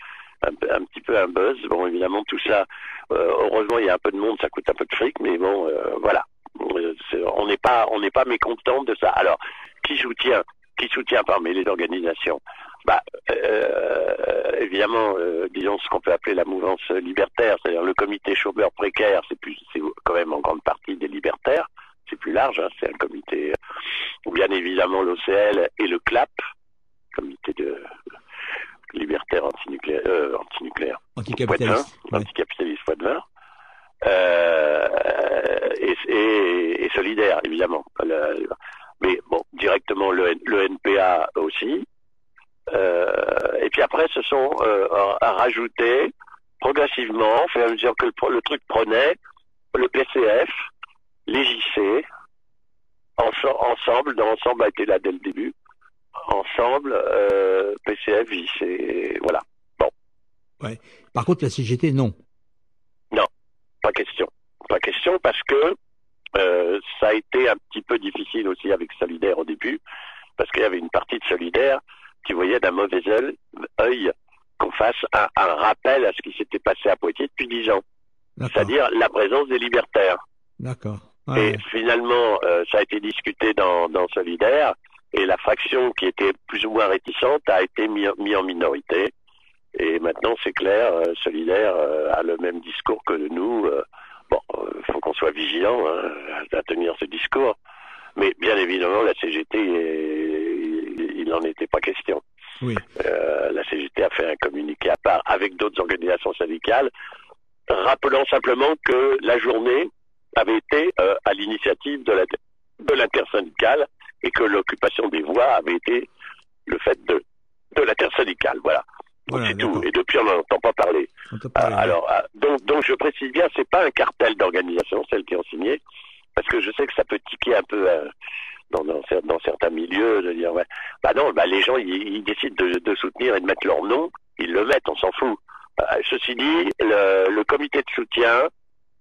Un, petit peu un buzz. Bon, évidemment, tout ça, heureusement, il y a un peu de monde, ça coûte un peu de fric, mais bon, voilà on n'est pas on n'est pas mécontent de ça. Alors, qui soutient qui soutient parmi les organisations? Bah, euh, évidemment, euh, disons ce qu'on peut appeler la mouvance libertaire, c'est-à-dire le comité chômeur précaire, c'est plus, c'est quand même en grande partie des libertaires, c'est plus large, hein, c'est un comité, ou bien évidemment l'OCL et le CLAP, comité de libertaire antinucléaire, euh, antinucléaire, anticapitaliste, anticapitaliste Poitvin. Euh, et, et, et, solidaire, évidemment. mais bon, directement le, le NPA aussi. Euh, et puis après, ce sont euh, à rajouter progressivement, au fur et à mesure que le, le truc prenait, le PCF, les JC, ensemble, dans l'ensemble a été là dès le début, ensemble, euh, PCF, JC, voilà. Bon. Ouais. Par contre, la CGT, non. Non, pas question. Pas question parce que euh, ça a été un petit peu difficile aussi avec Solidaire au début, parce qu'il y avait une partie de Solidaire qui voyait d'un mauvais œil qu'on fasse un, un, rappel à ce qui s'était passé à Poitiers depuis dix ans. C'est-à-dire la présence des libertaires. D'accord. Et finalement, euh, ça a été discuté dans, dans Solidaire, et la fraction qui était plus ou moins réticente a été mis, mis en minorité. Et maintenant, c'est clair, euh, Solidaire euh, a le même discours que nous. Euh, bon, il faut qu'on soit vigilant hein, à tenir ce discours. Mais bien évidemment, la CGT, il n'en était pas question. Oui. la CGT a fait un communiqué à part avec d'autres organisations syndicales, rappelant simplement que la journée avait été à l'initiative de la de l'intersyndicale et que l'occupation des voies avait été le fait de, de l'intersyndicale. Voilà. Voilà, c'est tout. Et depuis, on n'en entend pas parler. Ah, alors, ah, donc, donc, je précise bien, c'est pas un cartel d'organisation, celles qui ont signé, parce que je sais que ça peut tiquer un peu euh, dans, dans, dans certains milieux de dire, ouais, bah non, bah les gens, ils, ils décident de, de soutenir et de mettre leur nom, ils le mettent, on s'en fout. Euh, ceci dit, le, le comité de soutien,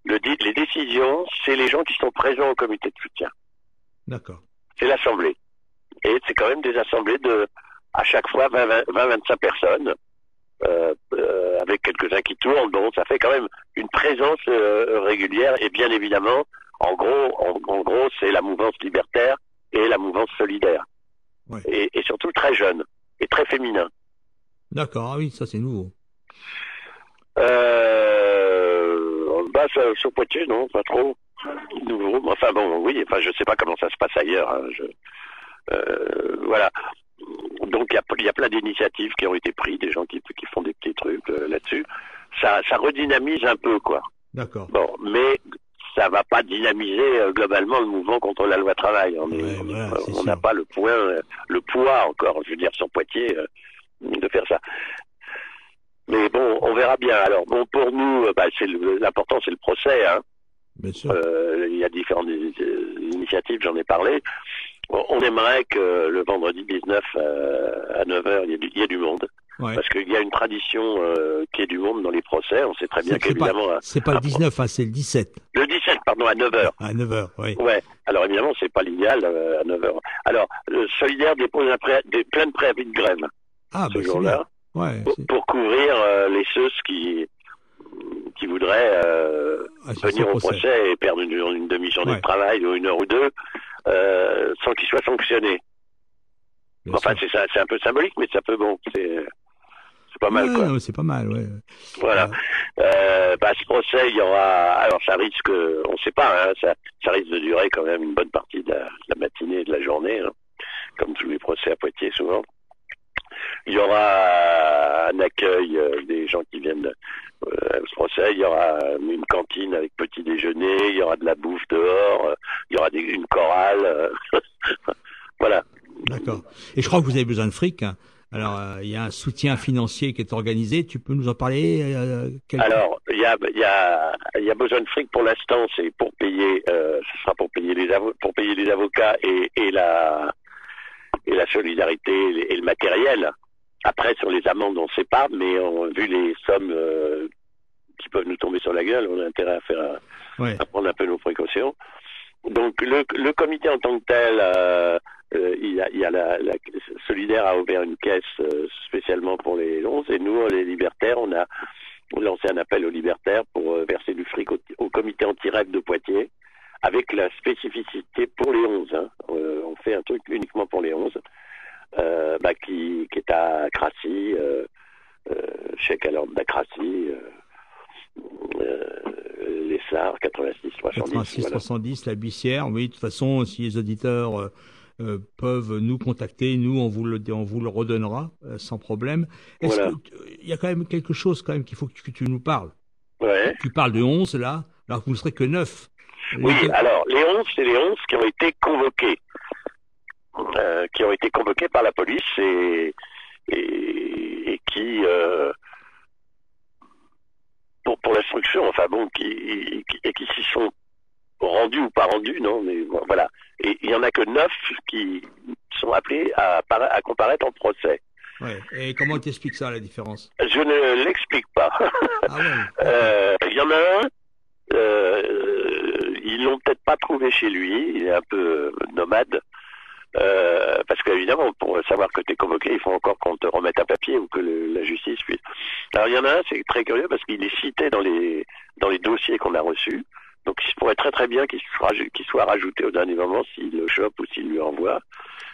le dit, les décisions, c'est les gens qui sont présents au comité de soutien. D'accord. C'est l'assemblée. Et c'est quand même des assemblées de, à chaque fois, 20-25 personnes, euh, euh, avec quelques-uns qui tournent. Bon, ça fait quand même une présence euh, régulière. Et bien évidemment, en gros, en, en gros, c'est la mouvance libertaire et la mouvance solidaire. Ouais. Et, et surtout très jeune et très féminin. D'accord, ah oui, ça c'est nouveau. Euh, bah, sur, sur Poitiers, non, pas trop. Nouveau. Enfin bon, oui, enfin je sais pas comment ça se passe ailleurs. hein, je- euh, voilà. Donc il y a, il y a plein d'initiatives qui ont été prises, des gens qui, qui font des petits trucs euh, là-dessus. Ça, ça redynamise un peu, quoi. D'accord. Bon, mais ça va pas dynamiser euh, globalement le mouvement contre la loi travail. On Ouais, on n'a pas le point, euh, le poids encore, je veux dire, sur Poitiers, euh, de faire ça. Mais bon, on verra bien. Alors bon, pour nous, bah, c'est l'important, c'est le procès. Hein. Bien sûr. Euh, il y a différentes initiatives, j'en ai parlé. On aimerait que le vendredi 19 euh, à 9h, il y, ait du- il y ait du monde. ouais. Parce qu'il y a une tradition euh, qui est du monde dans les procès. On sait très bien C'est c'est pas, qu'évidemment... c'est pas le un- 19, hein, c'est le 17. Le 17, pardon, à 9h. À 9h, oui. Ouais. Alors évidemment, c'est pas l'idéal euh, à 9h. Alors, le Solidaire dépose un pré- des, plein de préavis de grève Ah, ce bah jour-là. Ouais, pour, couvrir euh, les ceux qui qui voudraient euh, assister venir au au procès. procès et perdre une, une demi-journée Ouais. de travail ou une heure ou deux euh, sans qu'ils soient sanctionnés. Bien Enfin, c'est ça, c'est un peu symbolique, mais ça peut bon, c'est c'est pas mal Ouais, c'est pas mal, ouais. Voilà. Euh, bah, ce procès, il y aura. Alors, ça risque, on sait pas, hein, ça, ça risque de durer quand même une bonne partie de la, de la matinée et de la journée, hein, comme tous les procès à Poitiers souvent. Il y aura un accueil euh, des gens qui viennent à ce procès. Il y aura une cantine avec petit déjeuner. Il y aura de la bouffe dehors. il y aura des, une chorale. euh, *laughs* voilà. D'accord. Et je crois que vous avez besoin de fric. hein. Alors, euh, il y a un soutien financier qui est organisé. Tu peux nous en parler euh, Alors, il y a, y, a, y a besoin de fric pour l'instant, c'est pour payer, euh, ce sera pour payer les avo- pour payer les avocats et, et la et la solidarité et, le matériel. Après, sur les amendes, on ne sait pas, mais on, vu les sommes euh, qui peuvent nous tomber sur la gueule, on a intérêt à faire Ouais. à prendre un peu nos précautions. Donc le, le comité en tant que tel, euh, euh, il y a, il y a la, la solidaire a ouvert une caisse euh, spécialement pour les 11 et nous les libertaires on a lancé un appel aux libertaires pour euh, verser du fric au, au comité anti-rêve de Poitiers avec la spécificité pour les 11. hein. Euh, on fait un truc uniquement pour les 11 euh, bah, qui, qui est à Crassy, euh, euh, chèque à l'ordre d'Acrassy, euh, euh, les SAR 86 310. 86 voilà. 310, la Bissière. Oui, de toute façon, si les auditeurs euh, peuvent nous contacter, nous on vous le on vous le redonnera euh, sans problème. Est-ce Voilà. que euh, il y a quand même quelque chose quand même qu'il faut que, que tu nous parles. Ouais. Tu parles de 11 là, alors que vous ne serez que 9. Oui, alors les 11, c'est les 11 qui ont été convoqués. Euh, qui ont été convoqués par la police et, et, et qui, euh, pour, pour l'instruction, enfin bon, qui, qui, et qui s'y sont rendus ou pas rendus, non, mais bon, voilà. Et il y en a que 9 qui sont appelés à, à comparaître en procès. Ouais. Et comment tu expliques ça la différence? Je ne l'explique pas. Ah ouais. *laughs* Euh, Il y en a un, euh, l'ont peut-être pas trouvé chez lui, il est un peu nomade. Euh, parce qu'évidemment, pour savoir que tu es convoqué, il faut encore qu'on te remette un papier ou que le- la justice puisse. Alors il y en a un, c'est très curieux parce qu'il est cité dans les dans les dossiers qu'on a reçus. Donc il se pourrait très très bien qu'il soit, qu'il soit rajouté au dernier moment s'il le chope ou s'il lui envoie.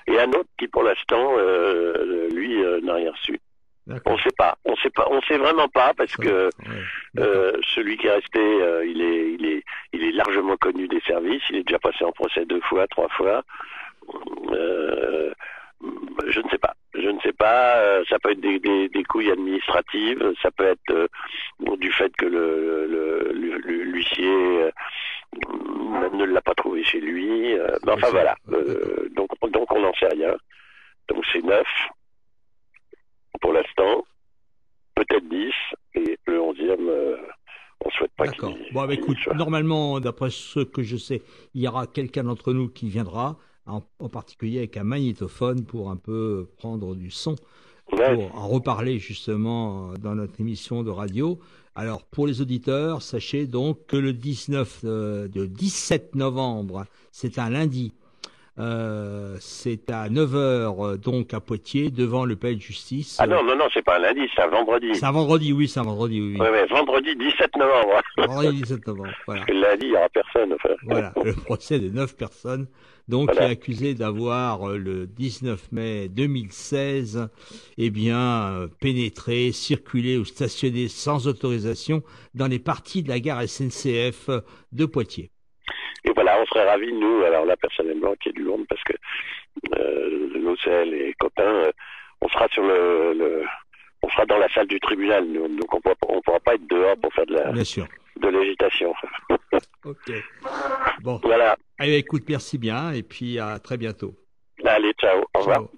Et un autre qui pour l'instant, euh, lui, euh, n'a rien reçu. On sait pas, on sait pas, on sait vraiment pas parce que Ouais. D'accord. euh, celui qui est resté, euh, il est, il est, il est largement connu des services. Il est déjà passé en procès deux fois, trois fois. Euh, je ne sais pas. Je ne sais pas. ça peut être des, des, des couilles administratives. Ça peut être bon, du fait que le, l'huissier ne l'a pas trouvé chez lui. Enfin voilà. Donc, donc on n'en sait rien. Donc c'est neuf pour l'instant. Peut-être 10. Et le onzième, euh, on souhaite pas qu'il D'accord. Bon, bah, écoute, soit. normalement, d'après ce que je sais, il y aura quelqu'un d'entre nous qui viendra, en, en particulier avec un magnétophone pour un peu prendre du son, Ouais. pour en reparler justement dans notre émission de radio. Alors, pour les auditeurs, sachez donc que le 19, euh, le 17 novembre, c'est un lundi. Euh, c'est à 9h donc à Poitiers devant le palais de justice. Ah non, non, non, c'est pas un lundi, c'est un vendredi. C'est un vendredi, oui, c'est un vendredi, oui. Ouais, ouais, vendredi 17 novembre. *laughs* Vendredi 17 novembre, voilà. Parce que lundi, il n'y aura personne. Enfin. Voilà, le *laughs* procès de neuf personnes, donc Voilà. qui est accusé d'avoir euh, le 19 mai 2016, eh bien euh, pénétré, circulé ou stationné sans autorisation dans les parties de la gare SNCF de Poitiers. Et voilà, on serait ravis, nous, alors là, personnellement, qu'il y ait du monde, parce que euh, Nocel et copains, euh, on sera sur le, le- on sera dans la salle du tribunal, nous, donc on pourra, on pourra pas être dehors pour faire de la, Bien sûr. de l'agitation. *laughs* Ok. Bon, voilà. allez, écoute, merci bien, et puis à très bientôt. Allez, ciao. Au revoir. Ciao.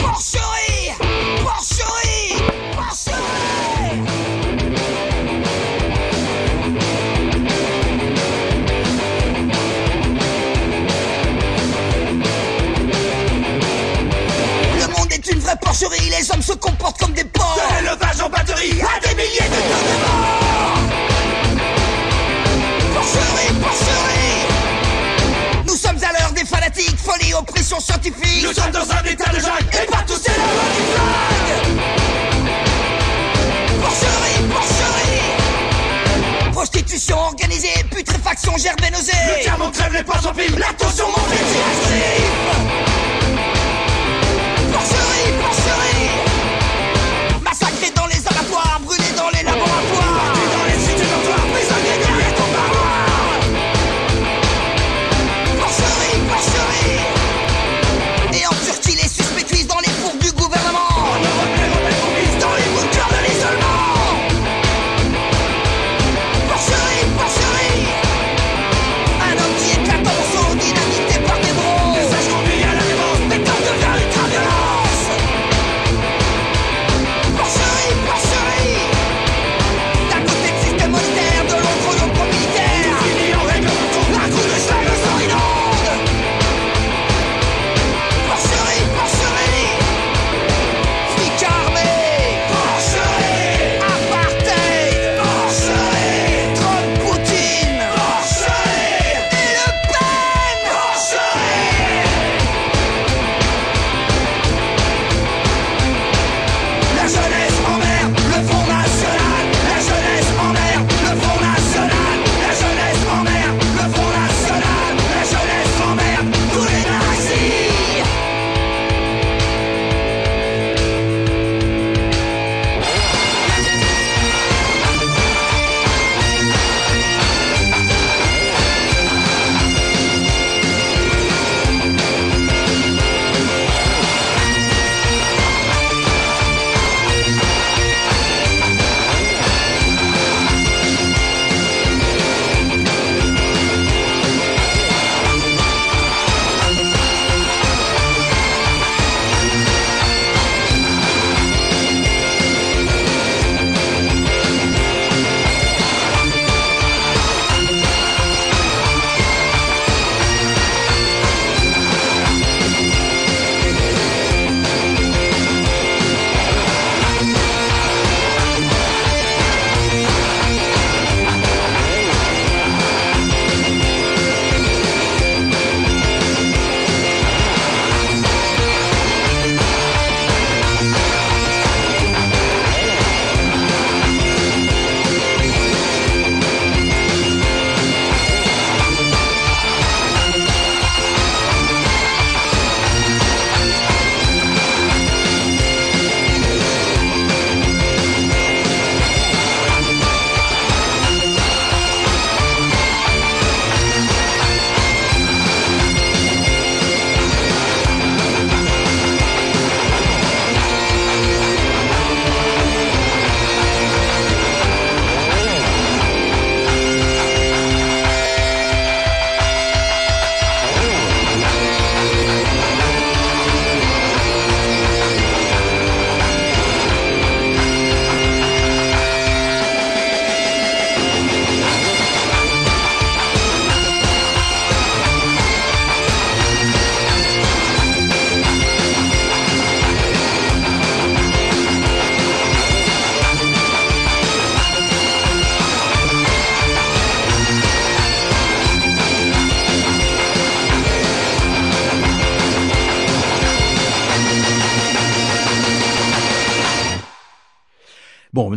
Porcherie Porcherie Porcherie porcherie, les hommes se comportent comme des porcs. De l'élevage en batterie à des milliers de tonnes de morts Porcherie, porcherie Nous sommes à l'heure des fanatiques, folie, oppression scientifique Nous sommes dans un état de jungle Et partout c'est la loi du flag Porcherie, porcherie Prostitution organisée, putréfaction, nausée Le diamant crève les poches en pile La tension monte et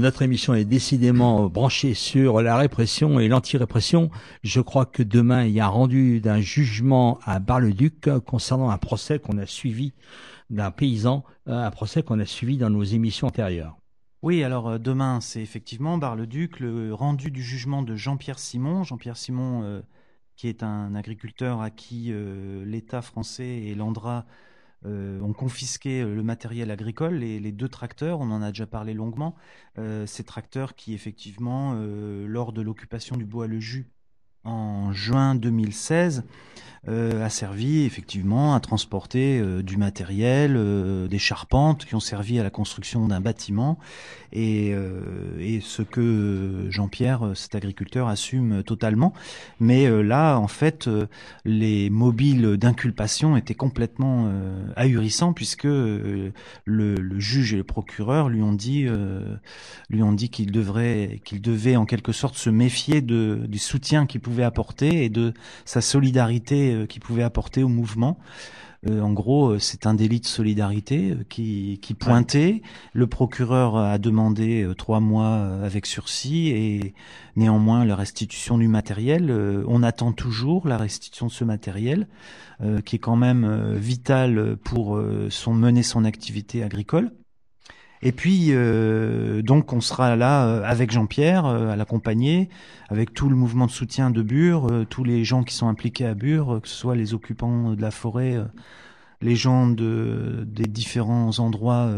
notre émission est décidément branchée sur la répression et l'anti-répression. Je crois que demain, il y a un rendu d'un jugement à Bar-le-Duc concernant un procès qu'on a suivi d'un paysan, euh, un procès qu'on a suivi dans nos émissions antérieures. Oui, alors euh, demain, c'est effectivement Bar-le-Duc, le rendu du jugement de Jean-Pierre Simon. Jean-Pierre Simon, euh, qui est un agriculteur à qui l'État français et l'Andra euh, ont confisqué le matériel agricole, les, les, deux tracteurs, on en a déjà parlé longuement, euh, ces tracteurs qui effectivement, euh, lors de l'occupation du bois le jus en juin 2016, euh, a servi effectivement à transporter euh, du matériel, euh, des charpentes qui ont servi à la construction d'un bâtiment et, ce que Jean-Pierre, cet agriculteur, assume totalement. Mais là, en fait, les mobiles d'inculpation étaient complètement ahurissants puisque le, juge et le procureur lui ont dit, lui ont dit qu'il devrait, qu'il devait en quelque sorte se méfier du soutien qu'il pouvait apporter et de sa solidarité euh, qui pouvait apporter au mouvement. Euh, en gros, euh, c'est un délit de solidarité qui, qui pointait. Le procureur a demandé trois mois avec sursis et néanmoins la restitution du matériel. on attend toujours la restitution de ce matériel qui est quand même vital pour son mener son activité agricole. Et puis, euh, donc, on sera là euh, avec Jean-Pierre, euh, à l'accompagner, avec tout le mouvement de soutien de Bure, tous les gens qui sont impliqués à Bure, que ce soit les occupants de la forêt, les gens de, des différents endroits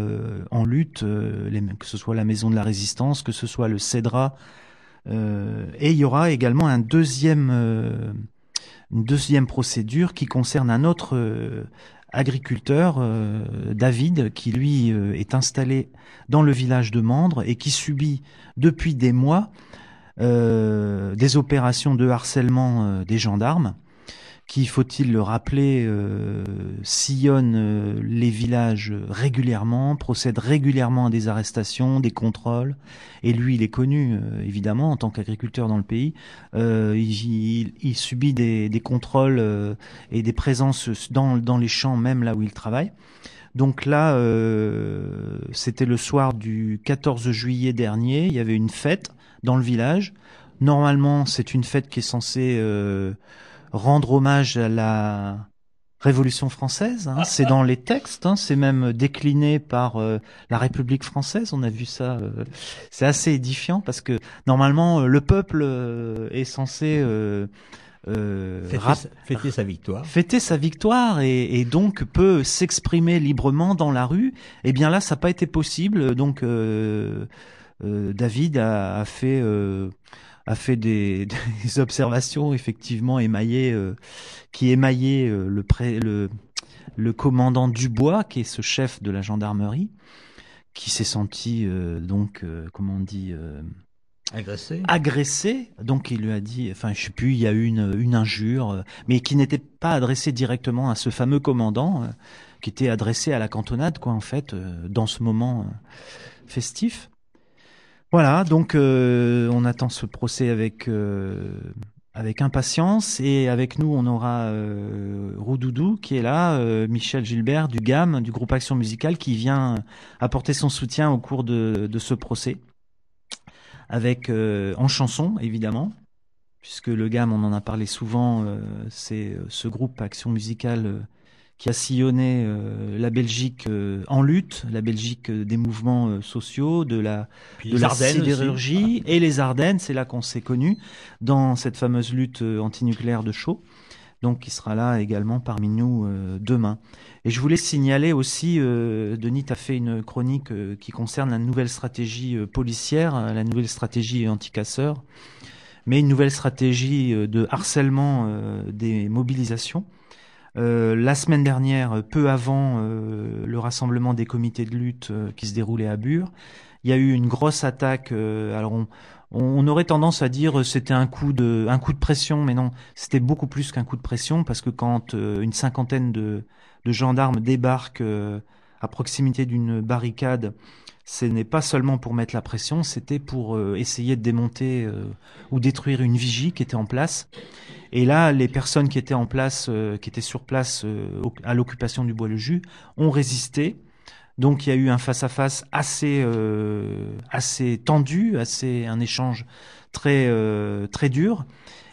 en lutte, que ce soit la Maison de la Résistance, que ce soit le CEDRA. et il y aura également une deuxième procédure qui concerne un autre agriculteur, euh, David, qui lui euh, est installé dans le village de Mandre et qui subit depuis des mois euh, des opérations de harcèlement des gendarmes qui, faut-il le rappeler, euh, sillonne euh, les villages régulièrement, procède régulièrement à des arrestations, des contrôles. Et lui, il est connu, euh, évidemment, en tant qu'agriculteur dans le pays. Euh, il, il, subit des, des contrôles euh, et des présences dans, dans les champs, même là où il travaille. Donc là, c'était le soir du 14 juillet dernier. Il y avait une fête dans le village. Normalement, c'est une fête qui est censée rendre hommage à la Révolution française. Hein. C'est dans les textes, hein. c'est même décliné par euh, la République française. On a vu ça. Euh, c'est assez édifiant parce que normalement euh, le peuple est censé fêter, fêter, sa victoire. Fêter sa victoire et, et donc peut s'exprimer librement dans la rue. Et eh bien là, ça n'a pas été possible. Donc David a, a fait a fait des, *laughs* des observations effectivement émaillées, euh, qui émaillaient euh, le, pré, le, le commandant Dubois, qui est ce chef de la gendarmerie, qui s'est senti euh, donc, comment on dit, agressé. Agressé. Donc il lui a dit, enfin je sais plus, il y a eu une, une injure, mais qui n'était pas adressée directement à ce fameux commandant, qui était adressé à la cantonade, quoi, en fait, dans ce moment festif. Voilà, donc euh, on attend ce procès avec euh, avec impatience et avec nous on aura euh, Roudoudou qui est là, euh, Michel Gilbert du GAM, du groupe Action Musicale qui vient apporter son soutien au cours de, de ce procès avec en chanson évidemment puisque le GAM on en a parlé souvent, c'est ce groupe Action Musicale qui a sillonné euh, la Belgique euh, en lutte, la Belgique euh, des mouvements sociaux, de la, de la sidérurgie et les Ardennes, c'est là qu'on s'est connu dans cette fameuse lutte antinucléaire de Chaux. Donc, qui sera là également parmi nous demain. Et je voulais signaler aussi, Denis, tu as fait une chronique qui concerne la nouvelle stratégie policière, la nouvelle stratégie anti-casseurs, mais une nouvelle stratégie de harcèlement des mobilisations. Euh, la semaine dernière, peu avant euh, le rassemblement des comités de lutte euh, qui se déroulait à Bure, il y a eu une grosse attaque. alors on, on, aurait tendance à dire c'était un coup de un coup de pression, mais non, c'était beaucoup plus qu'un coup de pression parce que quand une cinquantaine de, de gendarmes débarquent à proximité d'une barricade, ce n'est pas seulement pour mettre la pression, c'était pour essayer de démonter ou détruire une vigie qui était en place. Et là, les personnes qui étaient en place, euh, qui étaient sur place euh, à l'occupation du bois-le-jus, ont résisté. Donc il y a eu un face-à-face assez assez tendu, assez un échange très très dur.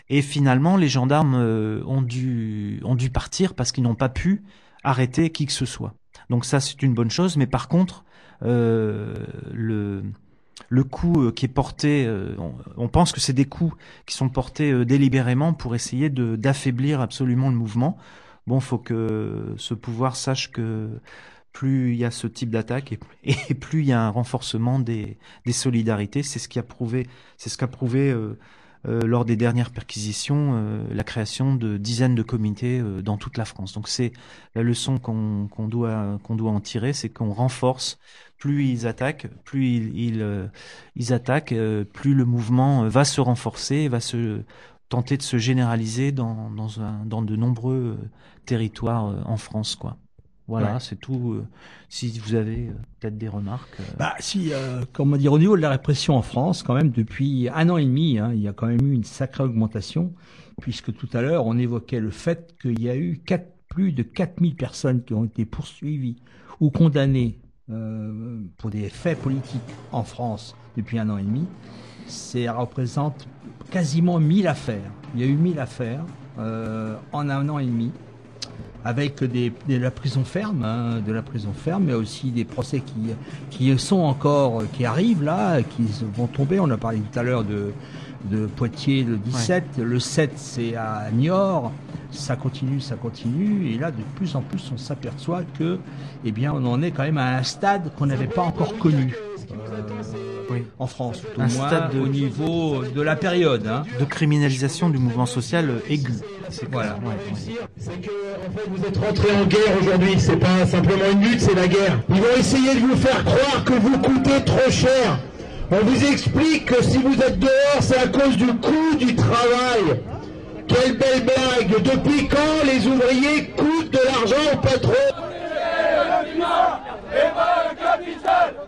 Et finalement, les gendarmes ont dû ont dû partir parce qu'ils n'ont pas pu arrêter qui que ce soit. Donc ça, c'est une bonne chose. Mais par contre, euh, le le coup euh, qui est porté, euh, on, pense que c'est des coups qui sont portés délibérément pour essayer de d'affaiblir absolument le mouvement. Bon, faut que ce pouvoir sache que plus il y a ce type d'attaque et, *laughs* et, plus il y a un renforcement des, des solidarités. C'est ce qui a prouvé, c'est ce qu'a prouvé euh, lors des dernières perquisitions euh, la création de dizaines de comités euh, dans toute la France. Donc c'est la leçon qu'on doit doit en tirer, c'est qu'on renforce. Plus ils attaquent, plus ils, ils, attaquent, plus le mouvement va se renforcer, va se tenter de se généraliser dans, dans, un, dans de nombreux territoires en France, quoi. Voilà, c'est tout. Euh, si vous avez euh, peut-être des remarques. Euh. Bah, si, comment dire, au niveau de la répression en France, quand même, depuis un an et demi, hein, il y a quand même eu une sacrée augmentation, puisque tout à l'heure, on évoquait le fait qu'il y a eu plus de 4000 personnes qui ont été poursuivies ou condamnées pour des faits politiques en France depuis un an et demi. Ça représente quasiment 1000 affaires. Il y a eu 1000 affaires en un an et demi avec des, de la prison ferme, hein, de la prison ferme, mais aussi des procès qui, qui sont encore, qui arrivent là, qui vont tomber. On a parlé tout à l'heure de, de Poitiers le 17, le 7 c'est à Niort. Ça continue, ça continue, et là de plus en plus on s'aperçoit que, eh bien, on en est quand même à un stade qu'on n'avait pas encore connu. Euh, en France, tout un stade au niveau de la période. Hein. De criminalisation du mouvement social aigu. Voilà. C'est que en fait, vous êtes rentré en guerre aujourd'hui. C'est pas simplement une lutte, c'est la guerre. Ils vont essayer de vous faire croire que vous coûtez trop cher. On vous explique que si vous êtes dehors, c'est à cause du coût du travail. Quelle belle blague Depuis quand les ouvriers coûtent de l'argent au patron? Et pas le capital, protéger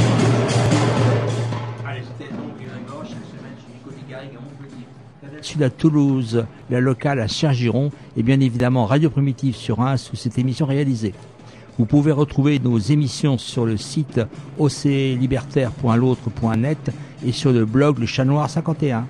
Sud à Toulouse, la locale à Chergiron et bien évidemment Radio Primitive sur 1 sous cette émission réalisée. Vous pouvez retrouver nos émissions sur le site oclibertaire.l'autre.net et sur le blog Le Chat Noir 51.